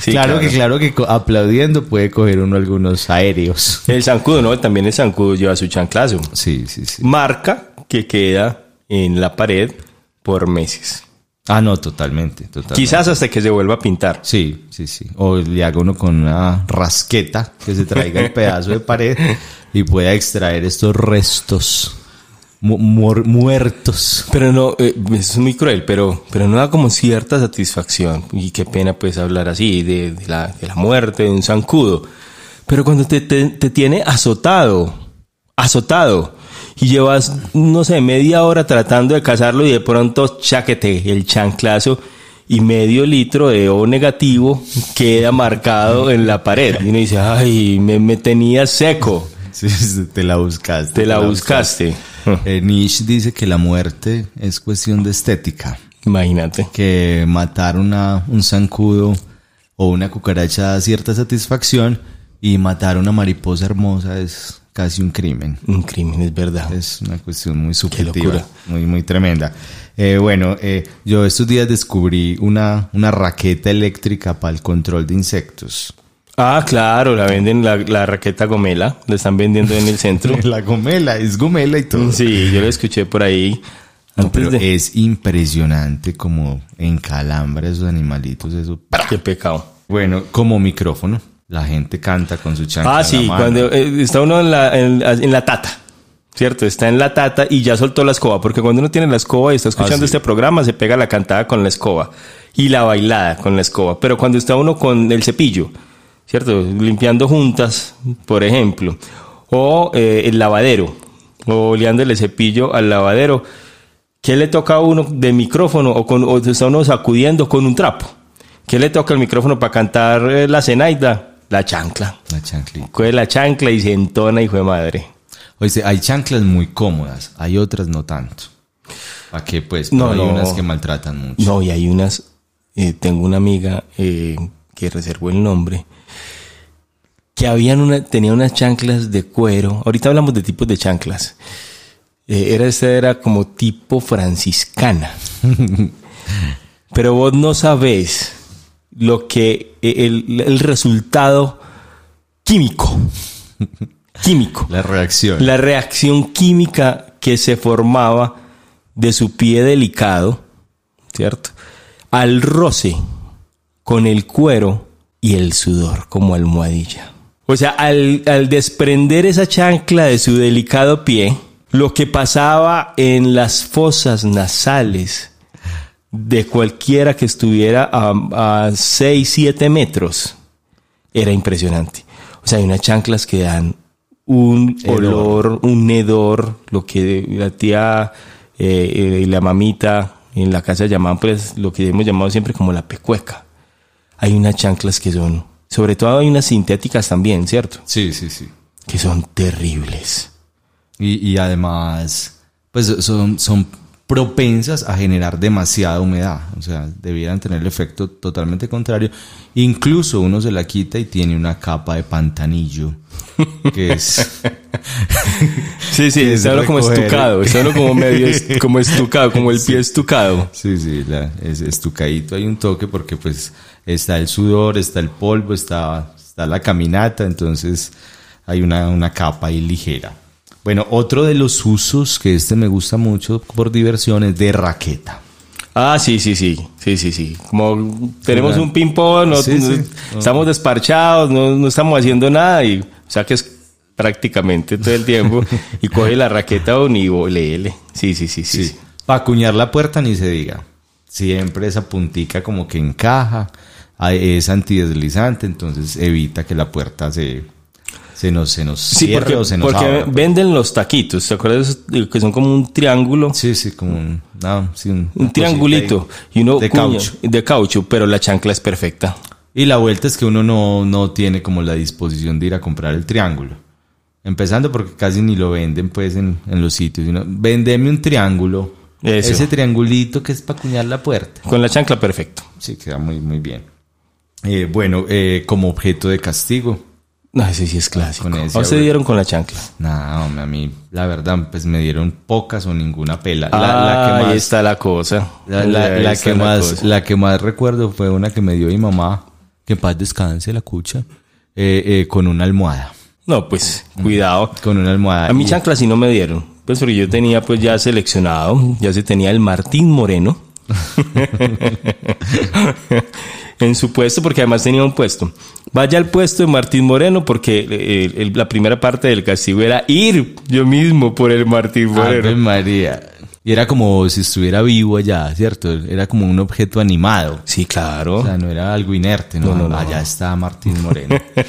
Sí, claro, claro. que claro que aplaudiendo puede coger uno algunos aéreos. <laughs> El zancudo, ¿no? También el zancudo lleva su chanclazo. Sí, sí, sí. Marca que queda en la pared por meses. Ah, no, totalmente, totalmente. Quizás hasta que se vuelva a pintar. Sí, sí, sí. O le haga uno con una rasqueta que se traiga el pedazo de pared <laughs> y pueda extraer estos restos mu- muer- muertos. Pero no, eh, es muy cruel, pero, pero no da como cierta satisfacción. Y qué pena pues hablar así de, de la, de la muerte de un zancudo. Pero cuando te, te, te tiene azotado, azotado, y llevas, no sé, media hora tratando de cazarlo y de pronto chaquete el chanclazo y medio litro de O negativo queda marcado en la pared. Y uno dice, ay, me, me tenía seco. <laughs> Sí, te la buscaste. Te la buscaste. <laughs> Eh, Nietzsche dice que la muerte es cuestión de estética. Imagínate. Que matar una, un zancudo o una cucaracha da cierta satisfacción y matar una mariposa hermosa es casi un crimen. Un crimen, es verdad. Es una cuestión muy subjetiva, locura. muy, muy tremenda. Eh, bueno, eh, yo estos días descubrí una, una raqueta eléctrica para el control de insectos. Ah, claro, la venden la, la raqueta gomela, la están vendiendo en el centro. <laughs> La gomela, es gomela y todo. Sí, yo la escuché por ahí. No, Antes pero de... es impresionante como encalambra esos animalitos, eso. Qué pecado. Bueno, como micrófono, la gente canta con su chancla Ah, sí, mano. cuando eh, está uno en la, en, en la tata, ¿cierto? Está en la tata y ya soltó la escoba, porque cuando uno tiene la escoba y está escuchando Ah, sí. este programa, se pega la cantada con la escoba y la bailada con la escoba. Pero cuando está uno con el cepillo, ¿cierto? Limpiando juntas, por ejemplo, o eh, el lavadero, o oleándole cepillo al lavadero, ¿qué le toca a uno de micrófono o, con, o está uno sacudiendo con un trapo? ¿Qué le toca al micrófono para cantar eh, la cenaida? La chancla. La chanclita. Coge la chancla y se entona, hijo de madre. Oye, hay chanclas muy cómodas, hay otras no tanto. ¿Para qué? Pues No, hay no. unas que maltratan mucho. No, y hay unas, eh, tengo una amiga eh, que reservó el nombre, que habían una, tenía unas chanclas de cuero. Ahorita hablamos de tipos de chanclas. Eh, era esta era como tipo franciscana. <laughs> Pero vos no sabés lo que eh, el, el resultado químico. Químico. La reacción. La reacción química que se formaba de su pie delicado, ¿cierto? Al roce con el cuero y el sudor como almohadilla. O sea, al, al desprender esa chancla de su delicado pie, lo que pasaba en las fosas nasales de cualquiera que estuviera a, 6, 7 metros era impresionante. O sea, hay unas chanclas que dan un Hedor. olor, un hedor, lo que la tía eh, eh, y la mamita en la casa llamaban, pues, lo que hemos llamado siempre como la pecueca. Hay unas chanclas que son, sobre todo hay unas sintéticas también, ¿cierto? Sí, sí, sí. Que son terribles. Y, y además, pues son, son propensas a generar demasiada humedad. O sea, debieran tener el efecto totalmente contrario. Incluso uno se la quita y tiene una capa de pantanillo, que es... <laughs> Sí, sí, es uno como estucado, uno como medio est- <laughs> como estucado, como el pie estucado. Sí, sí, la- es estucadito hay un toque porque pues está el sudor, está el polvo, está, está la caminata, entonces hay una, una capa ahí ligera. Bueno, otro de los usos que este me gusta mucho por diversión es de raqueta. Ah, sí, sí, sí, sí, sí, sí. Como tenemos un ping-pong, no- Sí, no- sí. estamos desparchados, no, no estamos haciendo nada y saques prácticamente todo el tiempo <laughs> y coge la raqueta o ni leele. Sí, sí, sí, sí. sí. Para acuñar la puerta ni se diga. Siempre esa puntica como que encaja, es antideslizante, entonces evita que la puerta se, se nos, se nos Sí, cierre porque, o se nos porque abra. venden los taquitos, ¿te acuerdas? Que son como un triángulo. Sí, sí, como un, no, sí, un, triangulito ahí y uno de cuña- caucho. de caucho, pero la chancla es perfecta. Y la vuelta es que uno no, no tiene como la disposición de ir a comprar el triángulo. Empezando porque casi ni lo venden pues en, en los sitios. Sino, vendeme un triángulo. Eso. Ese triangulito que es para acuñar la puerta. Con la chancla perfecto. Sí, queda muy, muy bien. Eh, bueno, eh, como objeto de castigo. No, ese sí es clásico. con ese ¿A usted abuelo. dieron con la chancla? Nada, hombre, a mí, la verdad, pues me dieron pocas o ninguna pela. La, Ah, la que más, ahí está la cosa. La, la- la que más, cosa. la que más recuerdo fue una que me dio mi mamá, que en paz descanse la cucha, eh, eh, con una almohada. No, pues, cuidado. Con una almohada. A mí chancla sí no me dieron. Pues porque yo tenía pues ya seleccionado, ya se tenía el Martín Moreno. <laughs> en su puesto, porque además tenía un puesto. Vaya al puesto de Martín Moreno, porque el- la primera parte del castigo era ir yo mismo por el Martín Ave Moreno. María. Y era como si estuviera vivo allá, ¿cierto? Era como un objeto animado. Sí, claro. O sea, no era algo inerte, ¿no? No, no, no. Allá está Martín Moreno. <laughs>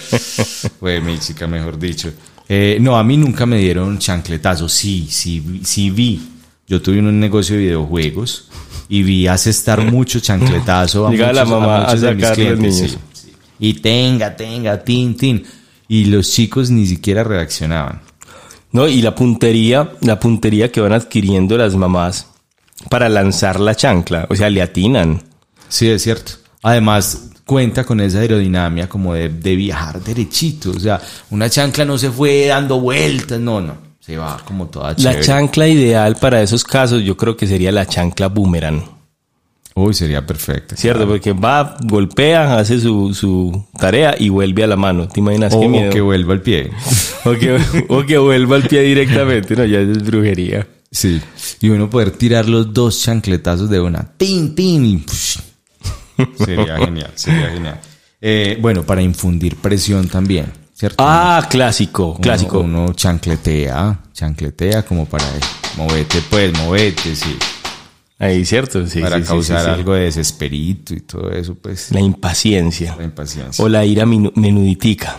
Fue mi chica, mejor dicho. Eh, no, a mí nunca me dieron chancletazos. Sí, sí, sí vi. Yo tuve un negocio de videojuegos y vi asestar mucho chancletazo a Llegaba la muchos, mamá a muchos de mis clientes. niños. sí, sí. Y tenga, tenga, tin, tin. Y los chicos ni siquiera reaccionaban. No, y la puntería, la puntería que van adquiriendo las mamás para lanzar la chancla, o sea, le atinan. Sí, es cierto. Además, cuenta con esa aerodinámica como de, de viajar derechito. O sea, una chancla no se fue dando vueltas, no, no. Se va como toda La chévere. chancla ideal para esos casos yo creo que sería la chancla boomerang. Uy, sería perfecto. ¿Cierto? Porque va, golpea, hace su, su tarea y vuelve a la mano. ¿Te imaginas O, qué o miedo? que vuelva al pie. <laughs> O que, o que vuelva al pie directamente. No, ya es brujería. Sí. Y uno poder tirar los dos chancletazos de una. Tin, tin. Sería genial, sería genial. Eh, bueno, para infundir presión también, ¿cierto? Ah, clásico, Uno- clásico. Uno, chancletea, chancletea como para movete, pues, movete, sí. Ahí, ¿cierto? Sí, para sí, causar sí, algo de desesperito y todo eso, pues. La impaciencia. La impaciencia. O la ira menuditica.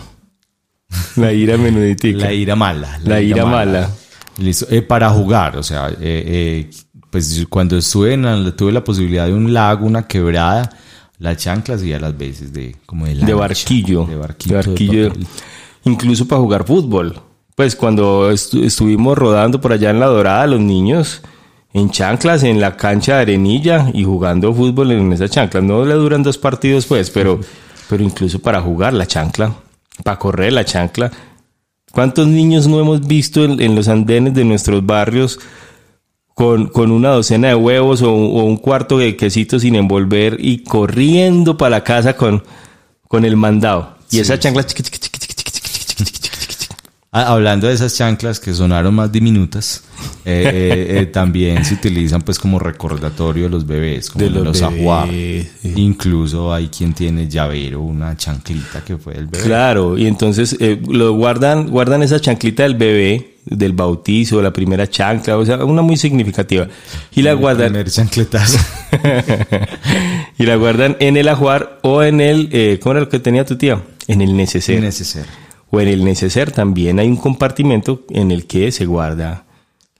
La ira menuditica. <laughs> La ira mala. La ira mala. Listo. Eh, para jugar, o sea, eh, eh, pues cuando estuve en la- tuve la posibilidad de un lago, una quebrada, la chancla hacía las veces de como de, de barquillo. De barquillo. De barquillo. papel. Incluso para jugar fútbol. Pues cuando estu- estuvimos rodando por allá en La Dorada, los niños en chanclas en la cancha de arenilla y jugando fútbol en esas chanclas. No le duran dos partidos, pues, pero, pero incluso para jugar la chancla, para correr la chancla. ¿Cuántos niños no hemos visto en, en los andenes de nuestros barrios con, con una docena de huevos o, un cuarto de quesito sin envolver y corriendo para la casa con, con el mandado. Y sí, esa chancla... Sí. Hablando de esas chanclas que sonaron más diminutas, también se utilizan pues como recordatorio de los bebés, como de los, los ajuar. Incluso hay quien tiene llavero, una chanclita que fue el bebé. Claro, y entonces lo guardan, guardan esa chanclita del bebé del bautizo, la primera chancla, o sea, una muy significativa. Y la El guardan, <laughs> y la guardan en el ajuar o en el, eh, ¿cómo era lo que tenía tu tía? En el neceser. Necesario. o en el neceser también hay un compartimento en el que se guarda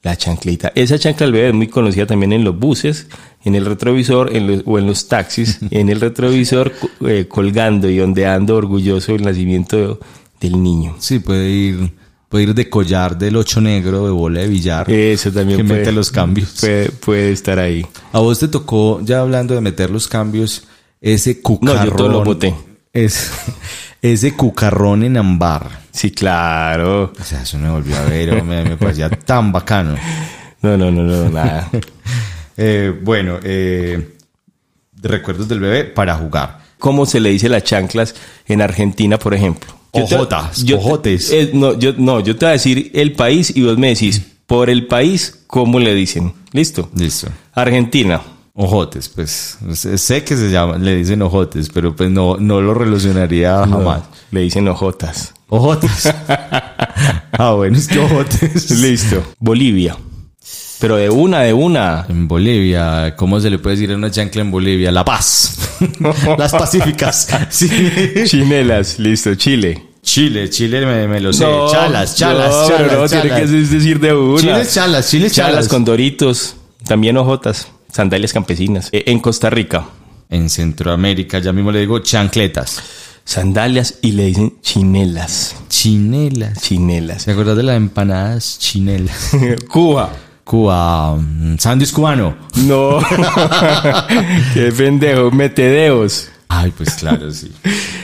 la chanclita. Esa chancla del bebé es muy conocida también en los buses, en el retrovisor en los- o en los taxis, <laughs> en el retrovisor eh, colgando y ondeando orgulloso el nacimiento del niño. Sí, puede ir Puede ir de collar del ocho negro, de bola de billar. Eso también que puede, mete los cambios. Puede, puede estar ahí. A vos te tocó, ya hablando de meter los cambios, ese cucarrón. yo todo lo boté. Es, <laughs> ese cucarrón en ambar. Sí, claro. O sea, eso me volvió a ver, me, me parecía tan bacano. <laughs> No, no, no, no, nada. <laughs> Eh, bueno, eh, recuerdos del bebé para jugar. ¿Cómo se le dice las chanclas en Argentina, por ejemplo? Yo te- Ojotas, yo te- ojotes. eh, no, yo, no, yo te voy a decir el país y vos me decís, por el país, ¿cómo le dicen? ¿Listo? Listo. Argentina. Ojotes, pues sé que se llama, le dicen ojotes, pero pues no, no lo relacionaría No, jamás. le dicen ojotas. Ojotes. <laughs> ah, bueno, es que ojotes. Listo. Bolivia. Pero de una, de una. En Bolivia, ¿cómo se le puede decir a una chancla en Bolivia? La paz. <laughs> Las pacíficas. <laughs> Sí. Chinelas. Listo. Chile. Chile, Chile me, me lo sé. No, chalas, chalas, no, chalas. no, tiene chalas. que decir de una. Chile chalas, Chile Chalas chalas. con doritos. También ojotas. Sandalias campesinas. Eh, en Costa Rica. En Centroamérica, ya mismo le digo chancletas. Sandalias y le dicen chinelas. Chinelas. Chinelas. ¿Te acuerdas de las empanadas chinelas? <laughs> Cuba. Cuba, sándwich cubano. No. <laughs> Qué pendejo. Metedeos. Ay, pues claro, sí.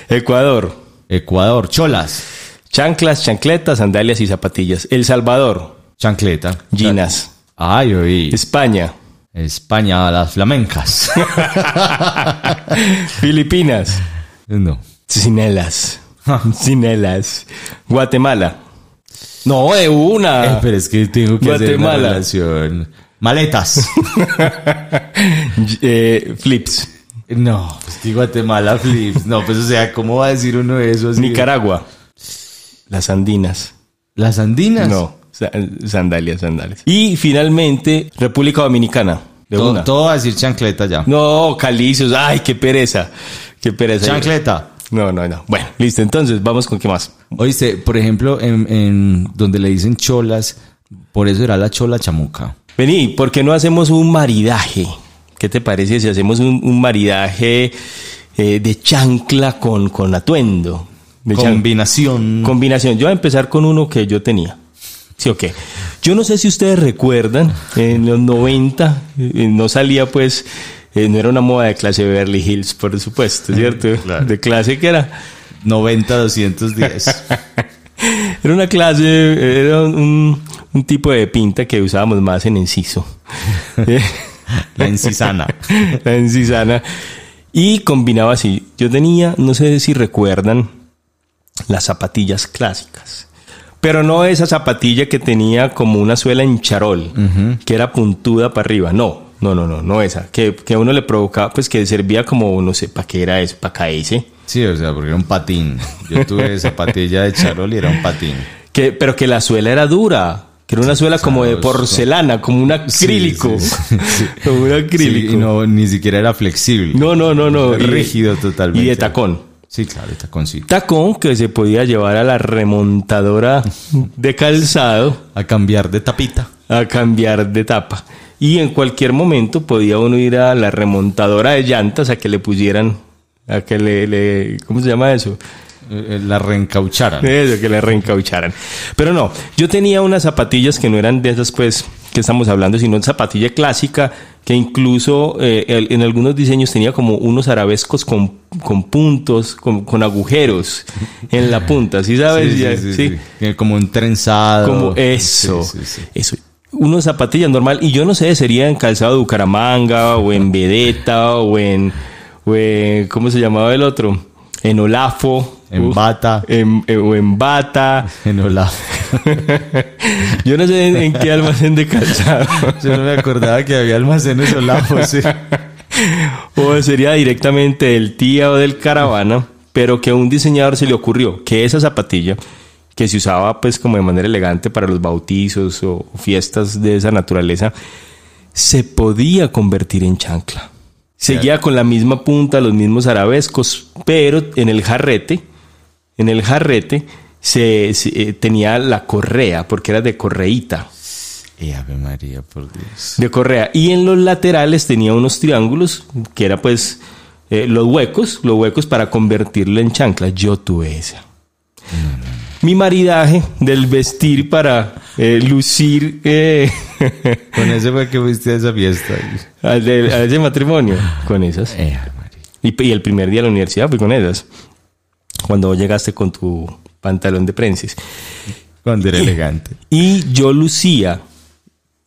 Ecuador. Ecuador, cholas. Chanclas, chancletas, sandalias y zapatillas. El Salvador. Chancleta. Ginas. Ay, oí. España. España, las flamencas. <laughs> Filipinas. no. Cinelas. <laughs> Cinelas. Guatemala. No, de una. Eh, pero es que tengo que hacer una Guatemala. relación. Maletas. <laughs> Eh, flips. no, pues que Guatemala flips. No, pues o sea, ¿cómo va a decir uno de esos? Nicaragua. Las andinas. Las andinas. No. sa- Sandalias, sandalias. Y finalmente, República Dominicana. De Todo, una. todo va a decir chancleta ya. No, calicios. Ay, qué pereza. Qué pereza. Chancleta. No, no, no. Bueno, listo. Entonces, vamos con qué más. Oíste, por ejemplo, en, en donde le dicen cholas, por eso era la chola chamuca. Vení, ¿por qué no hacemos un maridaje? ¿Qué te parece si hacemos un, un maridaje eh, de chancla con, con atuendo? De Combinación. Combinación. Yo voy a empezar con uno que yo tenía. ¿Sí o qué? Yo no sé si ustedes recuerdan, en los 90 eh, no salía pues, eh, no era una moda de clase Beverly Hills, por supuesto, ¿cierto? <laughs> Claro. De clase que era. 90, 210. <laughs> Era una clase, era un, un tipo de pinta que usábamos más en enciso. <laughs> La encisana. la encisana. Y combinaba así. Yo tenía, no sé si recuerdan, las zapatillas clásicas. Pero no esa zapatilla que tenía como una suela en charol, que era puntuda para arriba. No, no, no, no, no esa. Que, que a uno le provocaba, pues que servía como, no sé, ¿para qué era eso? ¿Para caerse? Sí, o sea, porque era un patín. Yo tuve zapatilla de charol y era un patín. Que, pero que la suela era dura. Que era una suela como de porcelana, como un acrílico. Sí, sí, <laughs> sí. Como un acrílico. Sí, y no, ni siquiera era flexible. No, no, no, no. Rígido totalmente. Y de tacón. Sí, claro, de taconcito. Tacón que se podía llevar a la remontadora de calzado A cambiar de tapita. a cambiar de tapa. Y en cualquier momento podía uno ir a la remontadora de llantas a que le pusieran, a que le, le- ¿cómo se llama eso? Eh, eh, La reencaucharan. Eso, que le reencaucharan. Pero no, yo tenía unas zapatillas que no eran de esas, pues, que estamos hablando, sino zapatilla clásica, que incluso eh, el- en algunos diseños tenía como unos arabescos con, con puntos, con, con agujeros en la punta, ¿sí sabes? Sí, sí, sí, Como un trenzado. Como eso, eso. Unos zapatillas normal, y yo no sé, sería en calzado de Bucaramanga, o en Vedeta, o en, o en- ¿cómo se llamaba el otro? En Olafo. En Bata. en- en- o en Bata. <laughs> En hola. <laughs> Yo no sé en, en qué almacén de calzado. <laughs> Yo no me acordaba que había almacenes solapos. Sí. o sería directamente del tía o del caravana, pero que a un diseñador se le ocurrió que esa zapatilla, que se usaba pues como de manera elegante para los bautizos o fiestas de esa naturaleza, se podía convertir en chancla. Seguía con la misma punta, los mismos arabescos, pero en el jarrete, en el jarrete se, se- eh, tenía la correa, porque era de correíta. Y Ave María, por Dios. de correa. Y en los laterales tenía unos triángulos, que era pues eh, los huecos, los huecos para convertirlo en chancla. Yo tuve esa. Mi maridaje del vestir para eh, lucir eh, <laughs> Con ese fue que fuiste a esa fiesta. al de- a ese matrimonio. Con esas. Eh. Y, y el primer día de la universidad fui con esas. Cuando llegaste con tu pantalón de prenses. Cuando era elegante. Y yo lucía,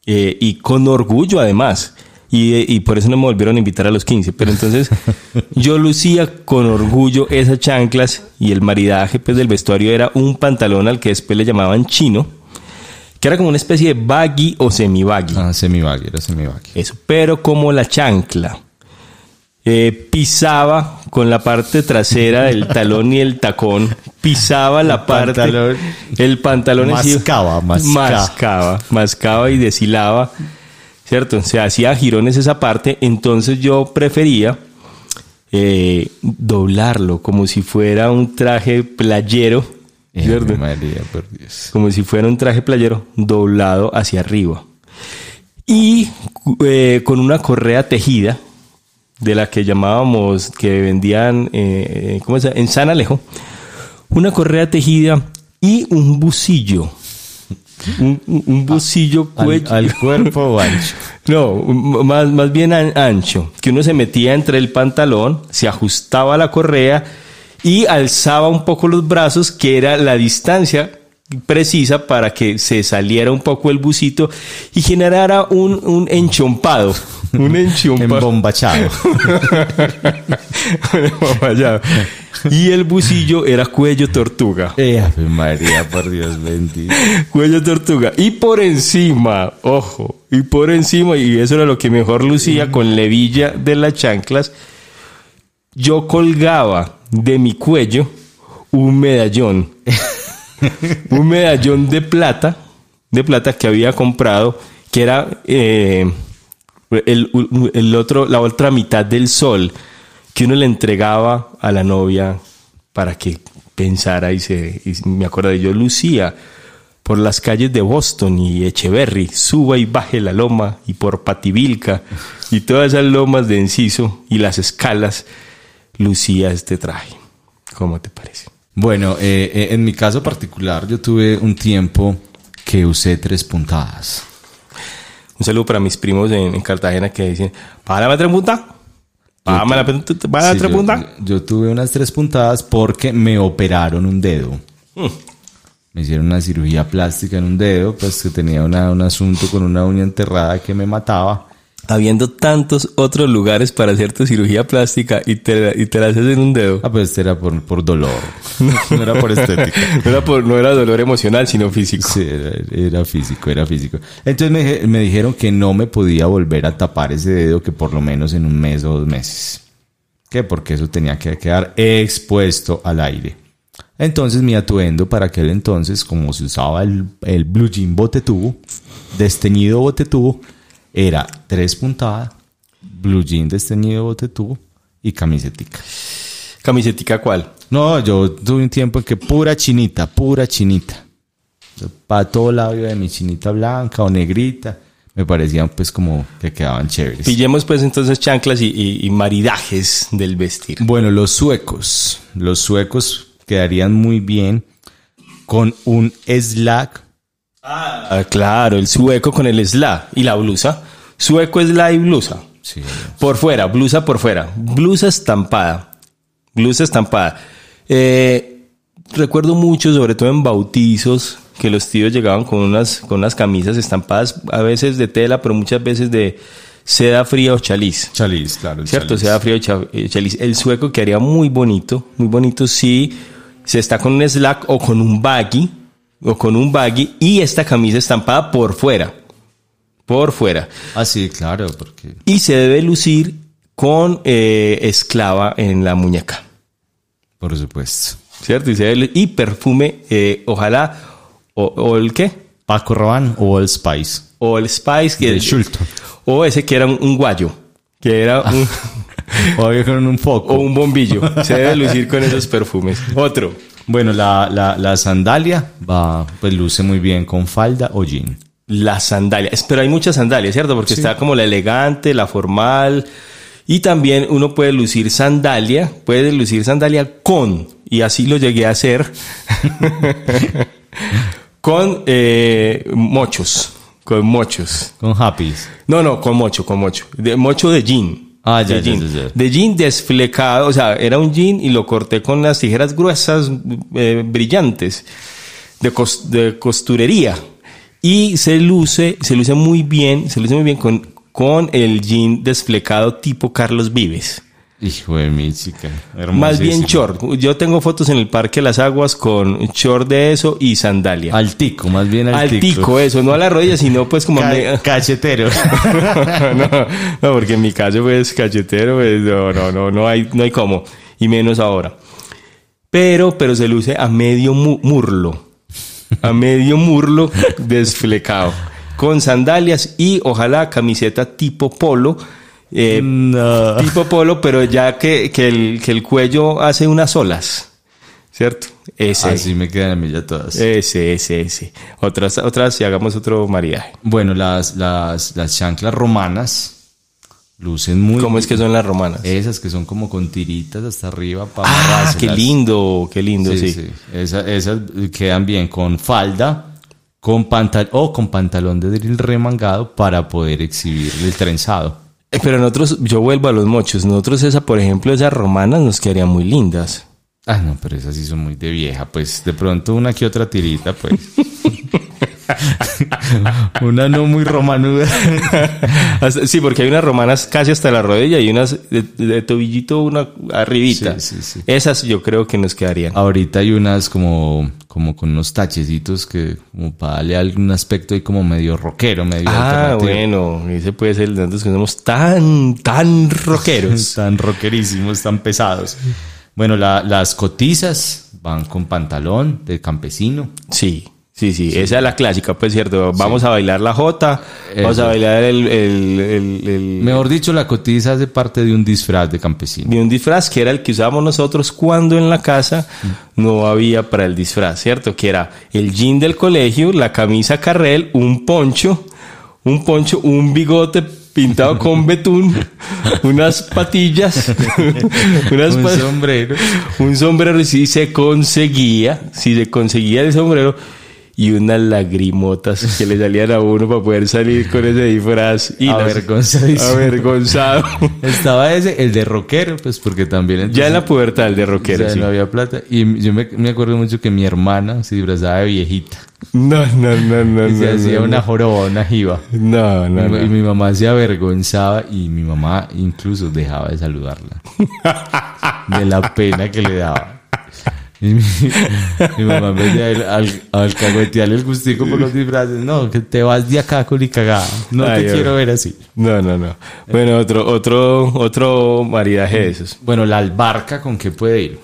eh, y con orgullo además, y, y por eso no me volvieron a invitar a los 15, pero entonces <laughs> yo lucía con orgullo esas chanclas y el maridaje pues, del vestuario era un pantalón al que después le llamaban chino, que era como una especie de baggy o semi-baggy. Ah, semivagui, era semivagui. Eso, pero como la chancla eh, pisaba con la parte trasera del <laughs> talón y el tacón, pisaba la parte, pantalón. el pantalón Mascaba, mascaba. mascaba, mascaba y deshilaba, ¿cierto? Se hacía girones esa parte, entonces yo prefería eh, doblarlo como si fuera un traje playero, ¿cierto? María, por Dios. como si fuera un traje playero doblado hacia arriba. Y eh, con una correa tejida, de la que llamábamos, que vendían eh, ¿cómo se en San Alejo, una correa tejida y un bucillo. Un, un- bucillo Al, cuello. al cuerpo o ancho. <laughs> No, más, más bien an- ancho, que uno se metía entre el pantalón, se ajustaba la correa y alzaba un poco los brazos, que era la distancia precisa para que se saliera un poco el busito y generara un, un enchompado. <laughs> Un enchompado. Embombachado. <laughs> Y el busillo era cuello tortuga. Eh, María, por Dios bendito. Cuello tortuga. Y por encima, ojo, y por encima, y eso era lo que mejor lucía con levilla de las chanclas, yo colgaba de mi cuello un medallón. <laughs> <laughs> un medallón de plata, de plata que había comprado, que era eh, el, otro, la otra mitad del sol que uno le entregaba a la novia para que pensara y se me acuerdo de yo lucía por las calles de Boston y Echeverry, suba y baje la loma y por Pativilca y todas esas lomas de Enciso y las escalas lucía este traje. ¿Cómo te parece? Bueno, eh, eh, en mi caso particular, yo tuve un tiempo que usé tres puntadas. Un saludo para mis primos en, en Cartagena que dicen, ¿Párame tres puntas? ¿Párame la Sí, tres yo, puntas? yo- yo tuve unas tres puntadas porque me operaron un dedo. Hmm. Me hicieron una cirugía plástica en un dedo, pues que tenía una- un asunto con una uña enterrada que me mataba. Habiendo tantos otros lugares para hacerte cirugía plástica y te, y te la haces en un dedo. Ah, pues era por, por dolor. <laughs> no era por estética. No <laughs> era, por, no era dolor emocional, sino físico. Sí, era, era físico, era físico. Entonces me, me dijeron que no me podía volver a tapar ese dedo que por lo menos en un mes o dos meses. ¿Qué? Porque eso tenía que quedar expuesto al aire. Entonces mi atuendo para aquel entonces, como se usaba el, el blue jean bote tubo, desteñido bote tubo, era tres puntadas, blue jean desteñido bote tubo y camisetica. ¿Camisetica cuál? No, yo tuve un tiempo en que pura chinita, pura chinita. Para todo lado iba de mi chinita blanca o negrita. Me parecían pues como que quedaban chéveres. Pillemos pues entonces chanclas y, y- y maridajes del vestir. Bueno, los suecos. Los suecos quedarían muy bien con un slack. Ah, claro, el sueco con el sla y la blusa. Sueco, sla y blusa. Sí. Por fuera, blusa por fuera. Blusa estampada. Blusa estampada. Eh, recuerdo mucho, sobre todo en bautizos, que los tíos llegaban con unas, con unas camisas estampadas, a veces de tela, pero muchas veces de seda fría o chaliz. Chaliz, claro. ¿Cierto? chaliz. Seda fría o eh, chaliz. El sueco quedaría muy bonito, muy bonito si se está con un slack o con un baggy, o con un baggy, y esta camisa estampada por fuera. Por fuera. Ah, sí, claro, porque... Y se debe lucir con eh, esclava en la muñeca. Por supuesto. ¿Cierto? Y, se debe- y perfume, eh, ojalá, o, o el qué? Paco Rabanne o Old Spice. O el Spice. Que, De. O ese que era un, un guayo. Que era un, <laughs> O con un foco. o un bombillo. Se debe lucir con esos perfumes. Otro. Bueno, la, la, la sandalia va, pues luce muy bien con falda o jean. La sandalia. Pero hay muchas sandalias, ¿cierto? Porque está como la elegante, la formal. Y también uno puede lucir sandalia, puede lucir sandalia con, Y así lo llegué a hacer <laughs> con eh, mochos. Con mochos. Con Happys. No, no, con mocho, con mocho. De, mocho de jean. Ah, ya, de jean. ya, ya. De jean desflecado, o sea, era un jean y lo corté con las tijeras gruesas, eh, brillantes, de, cos- de costurería. Y se luce, se luce muy bien, se luce muy bien con, con el jean desflecado tipo Carlos Vives. Hijo de mi chica. Más bien short. Yo tengo fotos en el Parque Las Aguas con short de eso y sandalia. Altico, más bien altico. Altico, eso, no a la rodilla, sino pues como... Ca- me- cachetero. <laughs> no, no, porque en mi caso, pues, cachetero, pues, no, no, no, no hay, no hay cómo. Y menos ahora. Pero, pero se luce a medio mu- murlo. A medio murlo desflecado. Con sandalias y ojalá camiseta tipo polo. Eh, no. Tipo polo, pero ya que, que, el, que el cuello hace unas olas. ¿Cierto? Ese. Así me quedan a mí ya todas. Ese, ese, ese. Otras, otras, y hagamos otro maridaje. Bueno, las, las, las chanclas romanas lucen muy ¿Cómo es que son las romanas? Esas que son como con tiritas hasta arriba para Ah, qué lindo, qué lindo, sí. Sí, sí. Esa- esas quedan bien con falda con pantal o con pantalón de drill remangado para poder exhibir el trenzado. Eh, Pero nosotros, yo vuelvo a los mochos. Nosotros, esa, por ejemplo, esas romanas nos quedarían muy lindas. Ah, no, pero esas sí son muy de vieja. Pues de pronto una que otra tirita, pues. <laughs> <laughs> una no muy romanuda. <laughs> Sí, porque hay unas romanas casi hasta la rodilla y unas de, de tobillito, una arribita. Sí, sí, sí. Esas yo creo que nos quedarían. Ahorita hay unas como, como con unos tachecitos que como para darle algún aspecto ahí como medio rockero, medio Ah, alternativo. bueno, ese puede ser el de nosotros que somos tan, tan rockeros. <laughs> Están rockerísimos, están pesados. Bueno, la- las cotizas van con pantalón de campesino. Sí, sí, sí, esa es la clásica, pues cierto. Vamos a bailar la jota, vamos a bailar el, el, el, el- Mejor dicho, la cotiza hace parte de un disfraz de campesino. de un disfraz que era el que usábamos nosotros cuando en la casa no había para el disfraz, ¿cierto? Que era el jean del colegio, la camisa carrel, un poncho, un poncho, un bigote pintado con <laughs> betún, unas patillas, <laughs> unas Un sombrero. un sombrero si se conseguía, si se conseguía el sombrero y unas lagrimotas que le salían a uno para poder salir con ese disfraz y avergonzado. <laughs> Estaba ese, el de rockero, pues porque también... Ya en la entonces, pubertad el de o rockero, sea, sí. no había plata. Y yo me, me acuerdo mucho que mi hermana se disfrazaba de viejita. No, no, no, no, <laughs> Y se no, hacía no, una joroba, una jiba. No, no, Y no. mi mamá se avergonzaba y mi mamá incluso dejaba de saludarla. <laughs> de la pena que le daba. <laughs> Y mi, mi mamá en vez de al, al, alcahuetearle el gustico por los disfraces, no, que te vas de acá con y cagada. No Ay, te quiero ver así. No, no, no. Bueno, otro, otro, otro maridaje de esos. Bueno, la albarca, ¿con qué puede ir?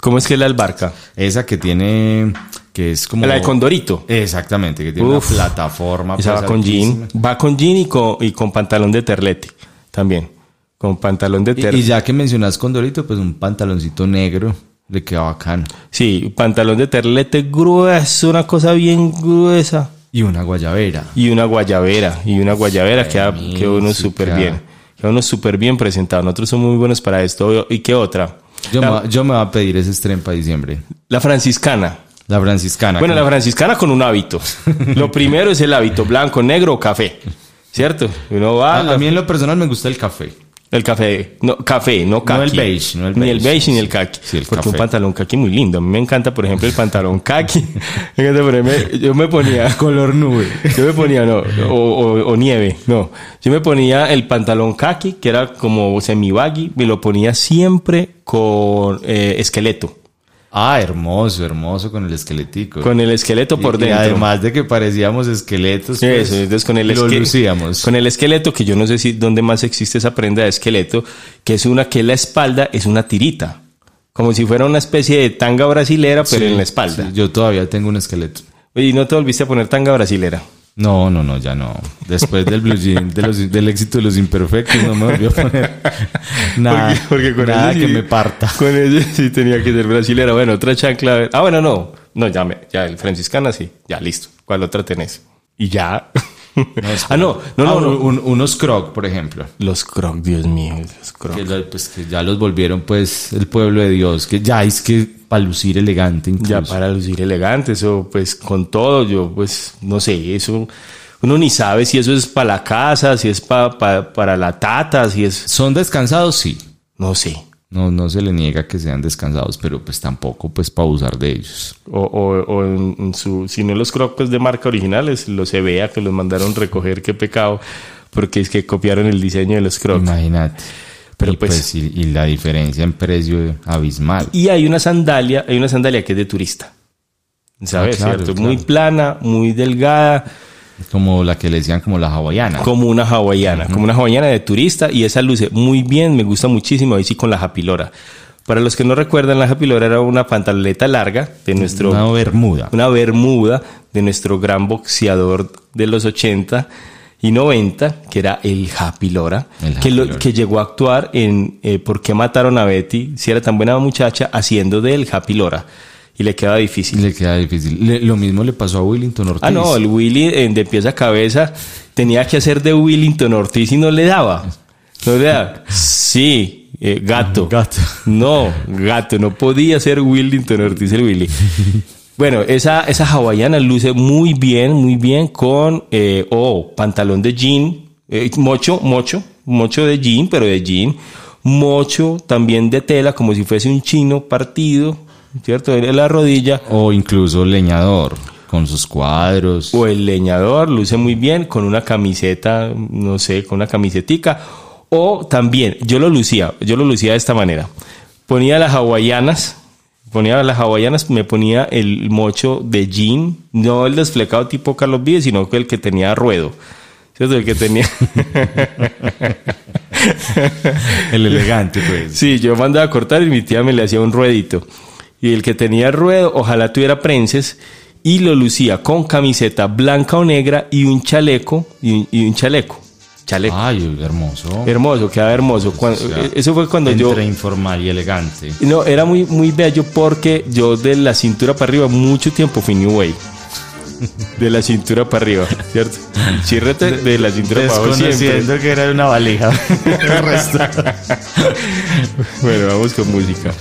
¿Cómo es que es la albarca? Esa que tiene, que es como... La de Condorito. Exactamente, que tiene Uf. una plataforma. Esa pues, va con jean. Va con jean y con, y con pantalón de terlete. También. Con pantalón de Y, terlete. y ya que mencionas Condorito, pues un pantaloncito negro le queda bacano. Sí, pantalón de terlete grueso, una cosa bien gruesa. Y una guayabera. Y una guayabera. Y una guayabera queda, Mística. queda uno súper bien. Queda uno súper bien presentado. Nosotros somos muy buenos para esto. ¿Y qué otra? Yo, la, me, va- yo me voy a pedir ese estreno para diciembre. la franciscana. La franciscana. Bueno, la franciscana con un hábito. Lo <laughs> primero es el hábito, blanco, negro o café. ¿Cierto? Uno va a, la- a mí en lo personal me gusta el café. El café, no, café, no kaki. el beige, no el Ni el beige, beige ni el kaki. Sí, el Porque un pantalón kaki muy lindo. A mí me encanta, por ejemplo, el pantalón <laughs> kaki. Yo me ponía... <laughs> Color nube. Yo me ponía, no, o, o- o nieve, no. Yo me ponía el pantalón kaki, que era como semi-baggy, me lo ponía siempre con eh, esqueleto. Ah, hermoso, hermoso con el esqueletico. Con el esqueleto por Y- y dentro. además de que parecíamos esqueletos, pues, Eso, entonces con el lo lucíamos. Con el esqueleto, que yo no sé si dónde más existe esa prenda de esqueleto, que es una que la espalda es una tirita. Como si fuera una especie de tanga brasilera, pero Sí, en la espalda. sí, yo todavía tengo un esqueleto. Y no te volviste a poner tanga brasilera. No, no, no, ya no. Después del blue jean, de los- del éxito de los imperfectos, no me volvió a poner <laughs> nada, Porque- porque con nada que sí- me parta. Con ese sí tenía que ser brasilera. Bueno, otra chancla. Ah, bueno, no. No, ya, me, ya el franciscana sí. Ya, listo. ¿Cuál otra tenés? Y ya. Ah, no, no, no, Ah, no. un- unos croc, por ejemplo. Los croc, Dios mío, los croc. Que, pues, que ya los volvieron pues el pueblo de Dios, que ya es que para lucir elegante incluso. Ya para lucir elegante, eso pues con todo, yo pues no sé, eso uno ni sabe si eso es para la casa, si es pa- pa- para la tata, si es, ¿Son descansados? Sí. no sé. No, no se le niega que sean descansados, pero pues tampoco pues para abusar de ellos. O, o, o en, en su, si no los crocs pues, de marca originales, los EVEA que los mandaron recoger, qué pecado, porque es que copiaron el diseño de los crocs. Imagínate. Pero y, pues- pues, y, y la diferencia en precio abismal. Y hay una sandalia, hay una sandalia que es de turista. ¿Sabes? Ah, claro, ¿Cierto? claro. Muy plana, muy delgada, Como la que le decían como la hawaiana. como una hawaiana, como una hawaiana de turista y esa luce muy bien, me gusta muchísimo, ahí sí con la japilora. Para los que no recuerdan, la japilora era una pantaleta larga de nuestro Una bermuda. una bermuda de nuestro gran boxeador de los 80 y 90, que era el Happy Lora, El que, lo- que llegó a actuar en eh, ¿Por qué mataron a Betty? Si era tan buena muchacha, haciendo del Happy Lora. Y le quedaba difícil. Le queda difícil. Le- lo mismo le pasó a Willington Ortiz. Ah, no, el Willy eh, de pies a cabeza tenía que hacer de Willington Ortiz y no le daba. No le daba. Sí, eh, gato. <laughs> Gato. No, gato. No podía ser Willington Ortiz el Willy. Bueno, esa, esa hawaiana luce muy bien, muy bien con, eh, oh, pantalón de jean, eh, mocho, mocho, mocho de jean, pero de jean, mocho también de tela, como si fuese un chino partido, ¿cierto? En la rodilla, O incluso leñador, con sus cuadros. o el leñador luce muy bien con una camiseta, no sé, con una camisetica. O también, yo lo lucía, yo lo lucía de esta manera. Ponía las hawaianas, ponía las hawaianas, me ponía el mocho de jean, no el desflecado tipo Carlos Vives, sino el que tenía ruedo. ¿Cierto? El que tenía... <laughs> El elegante, pues. Sí, yo mandaba a cortar y mi tía me le hacía un ruedito. Y el que tenía ruedo, ojalá tuviera prenses, y lo lucía con camiseta blanca o negra y un chaleco, y un, y un chaleco. Chaleco. Ay, hermoso. Hermoso, quedaba hermoso. Cuando- O sea, eso fue cuando yo... Entre informal y elegante. No, era muy, muy bello porque yo de la cintura para arriba mucho tiempo fui New Way. <laughs> De la cintura para arriba, ¿cierto? Chirrete de la cintura para abajo. Desconociendo que era una valija. <laughs> <laughs> El resto. Bueno, vamos con música.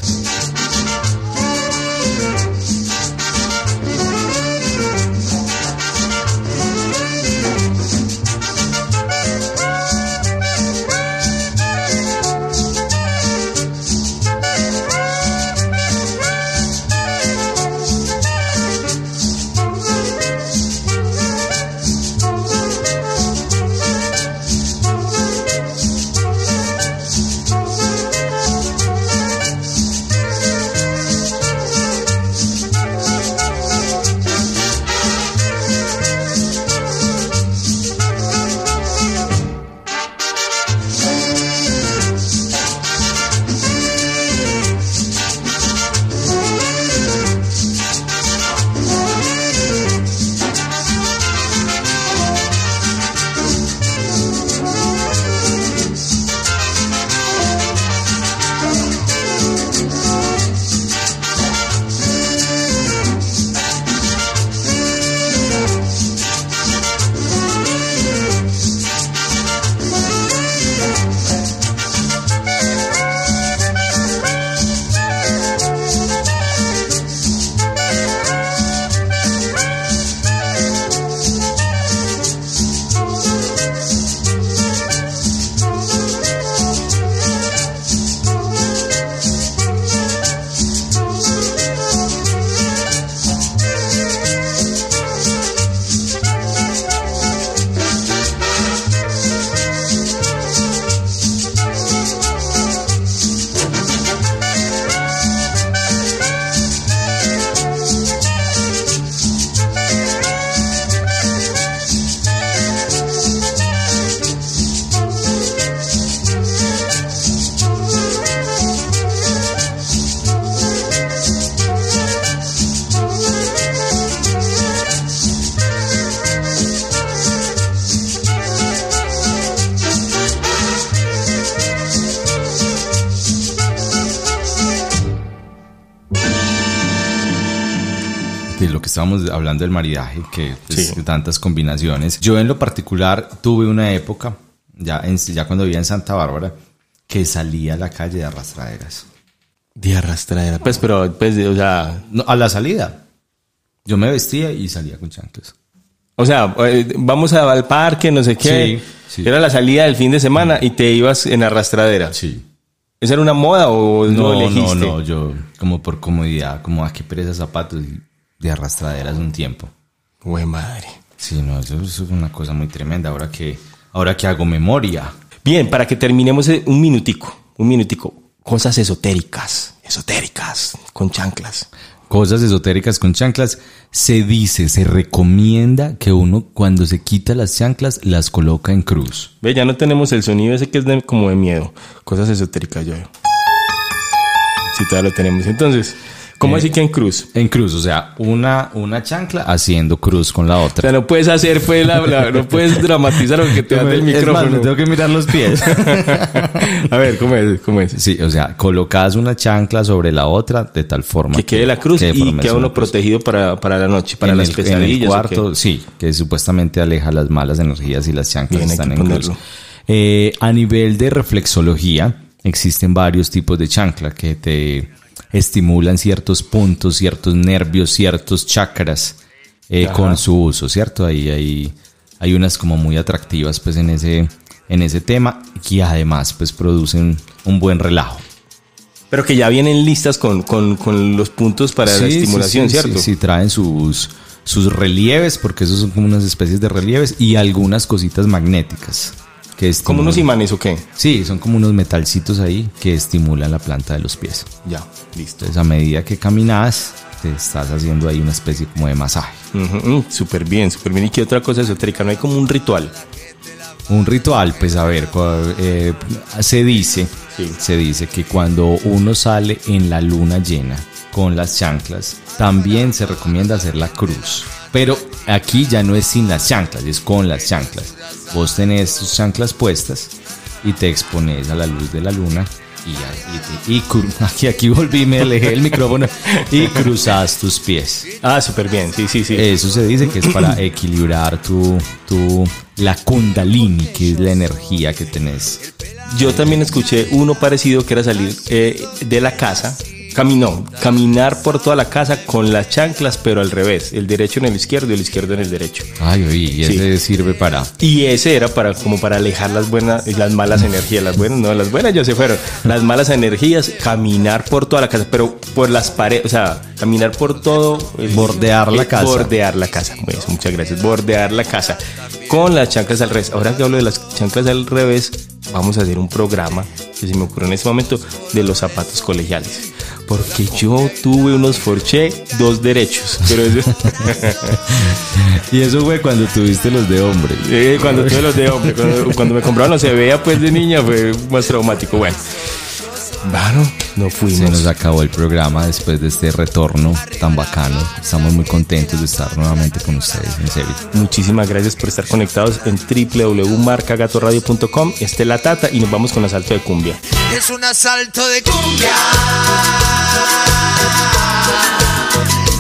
Que estábamos hablando del maridaje, que pues, Sí. tantas combinaciones. Yo en lo particular tuve una época, ya, en- ya cuando vivía en Santa Bárbara, que salía a la calle de arrastraderas. De arrastradera. Pues, pero, pues, o sea, No, a la salida. Yo me vestía y salía con chanclas. o sea, eh, vamos al parque, no sé qué. Sí, sí. Era la salida del fin de semana y te ibas en arrastradera. Sí. ¿Esa era una moda o No, no, elegiste? no, yo como por comodidad, como a qué pereza zapatos y de arrastraderas un tiempo. Güey, madre. Sí, no, eso, eso es una cosa muy tremenda. Ahora que, ahora que hago memoria. Bien, para que terminemos eh, un minutico, un minutico. Cosas esotéricas, esotéricas, con chanclas. Cosas esotéricas con chanclas. Se dice, se recomienda que uno cuando se quita las chanclas las coloca en cruz. Ve, ya no tenemos el sonido ese que es de- como de miedo. Cosas esotéricas, yo. Sí, todavía lo tenemos. Entonces, ¿cómo Eh, así que en cruz? En cruz, o sea, una, una chancla haciendo cruz con la O otra. sea, no puedes hacer, la, la- no puedes dramatizar lo que te <laughs> da del Es más, micrófono. me tengo que mirar los pies. <laughs> A ver, ¿cómo es? ¿Cómo es? Sí, o sea, colocas una chancla sobre la otra de tal forma Que quede la cruz y formes queda uno protegido para, para la noche, para en las el, en pesadillas. el ¿o cuarto, sí, que supuestamente aleja las malas energías y las chanclas Bien, están que en cruz. Eh, a nivel de reflexología, existen varios tipos de chancla que te estimulan ciertos puntos, ciertos nervios, ciertos chakras eh, con su uso, ¿cierto? Ahí hay, hay unas como muy atractivas pues en ese, en ese tema y además pues producen un buen relajo. Pero que ya vienen listas con, con, con los puntos para la Sí, estimulación, sí, ¿cierto? Sí, sí, traen sus, sus relieves, porque esos son como unas especies de relieves, y algunas cositas magnéticas. Que ¿Como unos imanes o qué? Sí, son como unos metalcitos ahí que estimulan la planta de los pies. Ya, listo. Entonces, a medida que caminas, te estás haciendo ahí una especie como de masaje. Mm, Súper bien, súper bien. ¿Y qué otra cosa esotérica? No hay como un ritual. Un ritual, pues a ver, eh, se dice, Sí. se dice que cuando uno sale en la luna llena con las chanclas, también se recomienda hacer la cruz. Pero aquí ya no es sin las chanclas, es con las chanclas. Vos tenés tus chanclas puestas y te expones a la luz de la luna y, y, y cru- <laughs> aquí, aquí volví, me alejé del micrófono <laughs> y cruzas tus pies. Ah, súper bien, sí, sí, sí. Eso se dice que es para <clears throat> equilibrar tu, tu, la kundalini, que es la energía que tenés. Yo también escuché uno parecido que era salir eh, de la casa, caminó, caminar por toda la casa con las chanclas, pero al revés, el derecho en el izquierdo y el izquierdo en el derecho. Ay, oye, y ese sirve para... Y ese era para como para alejar las buenas y las malas energías, las buenas, no, las buenas ya se fueron. Las malas energías, caminar por toda la casa, pero por las paredes, o sea, caminar por todo, el- Bordear la eh, casa. Bordear la casa. Pues, muchas gracias. Bordear la casa con las chanclas al revés. Ahora que hablo de las chanclas al revés, vamos a hacer un programa que se me ocurrió en este momento de los zapatos colegiales. Porque yo tuve unos Forché dos derechos, pero eso- <laughs> Y eso fue cuando tuviste los de hombre. Eh, cuando tuve los de hombre, cuando, cuando me compraron los se veía pues de niña fue más traumático. Bueno, bueno, no Se fuimos. nos acabó el programa después de este retorno tan bacano. Estamos muy contentos de estar nuevamente con ustedes, en serio. Muchísimas gracias por estar conectados en www.marcagatoradio.com. Este es la tata y nos vamos con asalto de cumbia. Es un asalto de cumbia.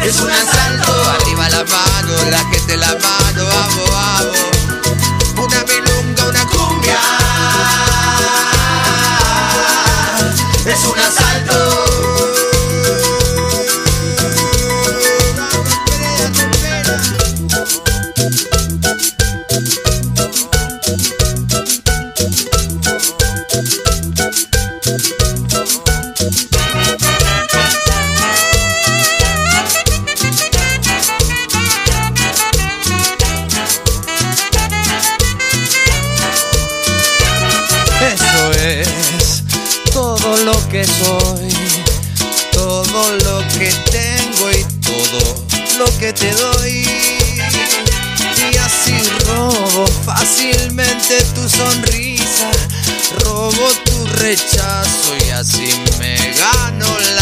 Es un asalto. Arriba la mano, la gente la mano, amo, amo. Es un asalto. Sonrisa, robo tu rechazo y así me gano la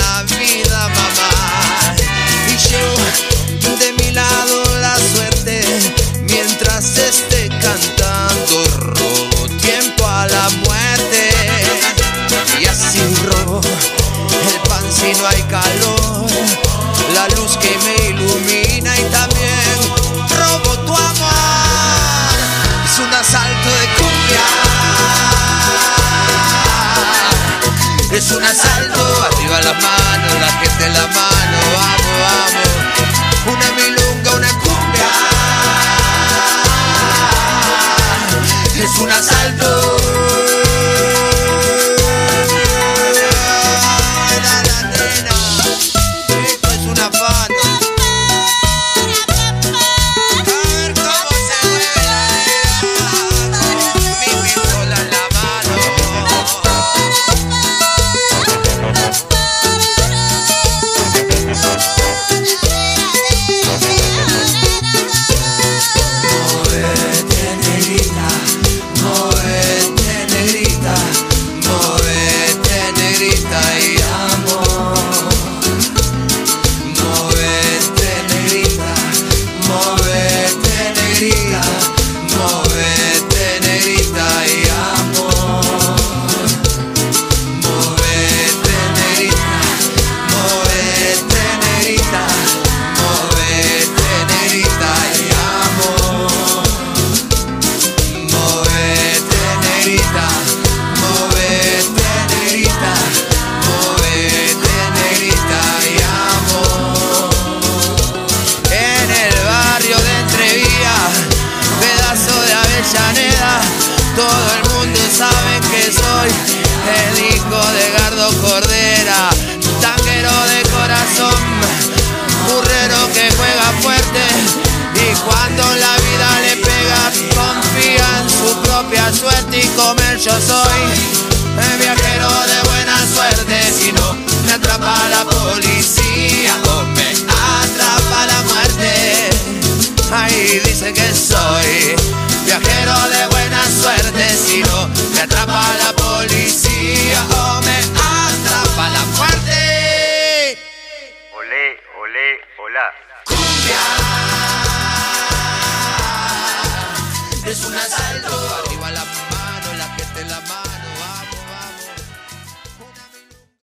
la gente en la mano, vamos, vamos. Una milonga, una cumbia. Es un asalto.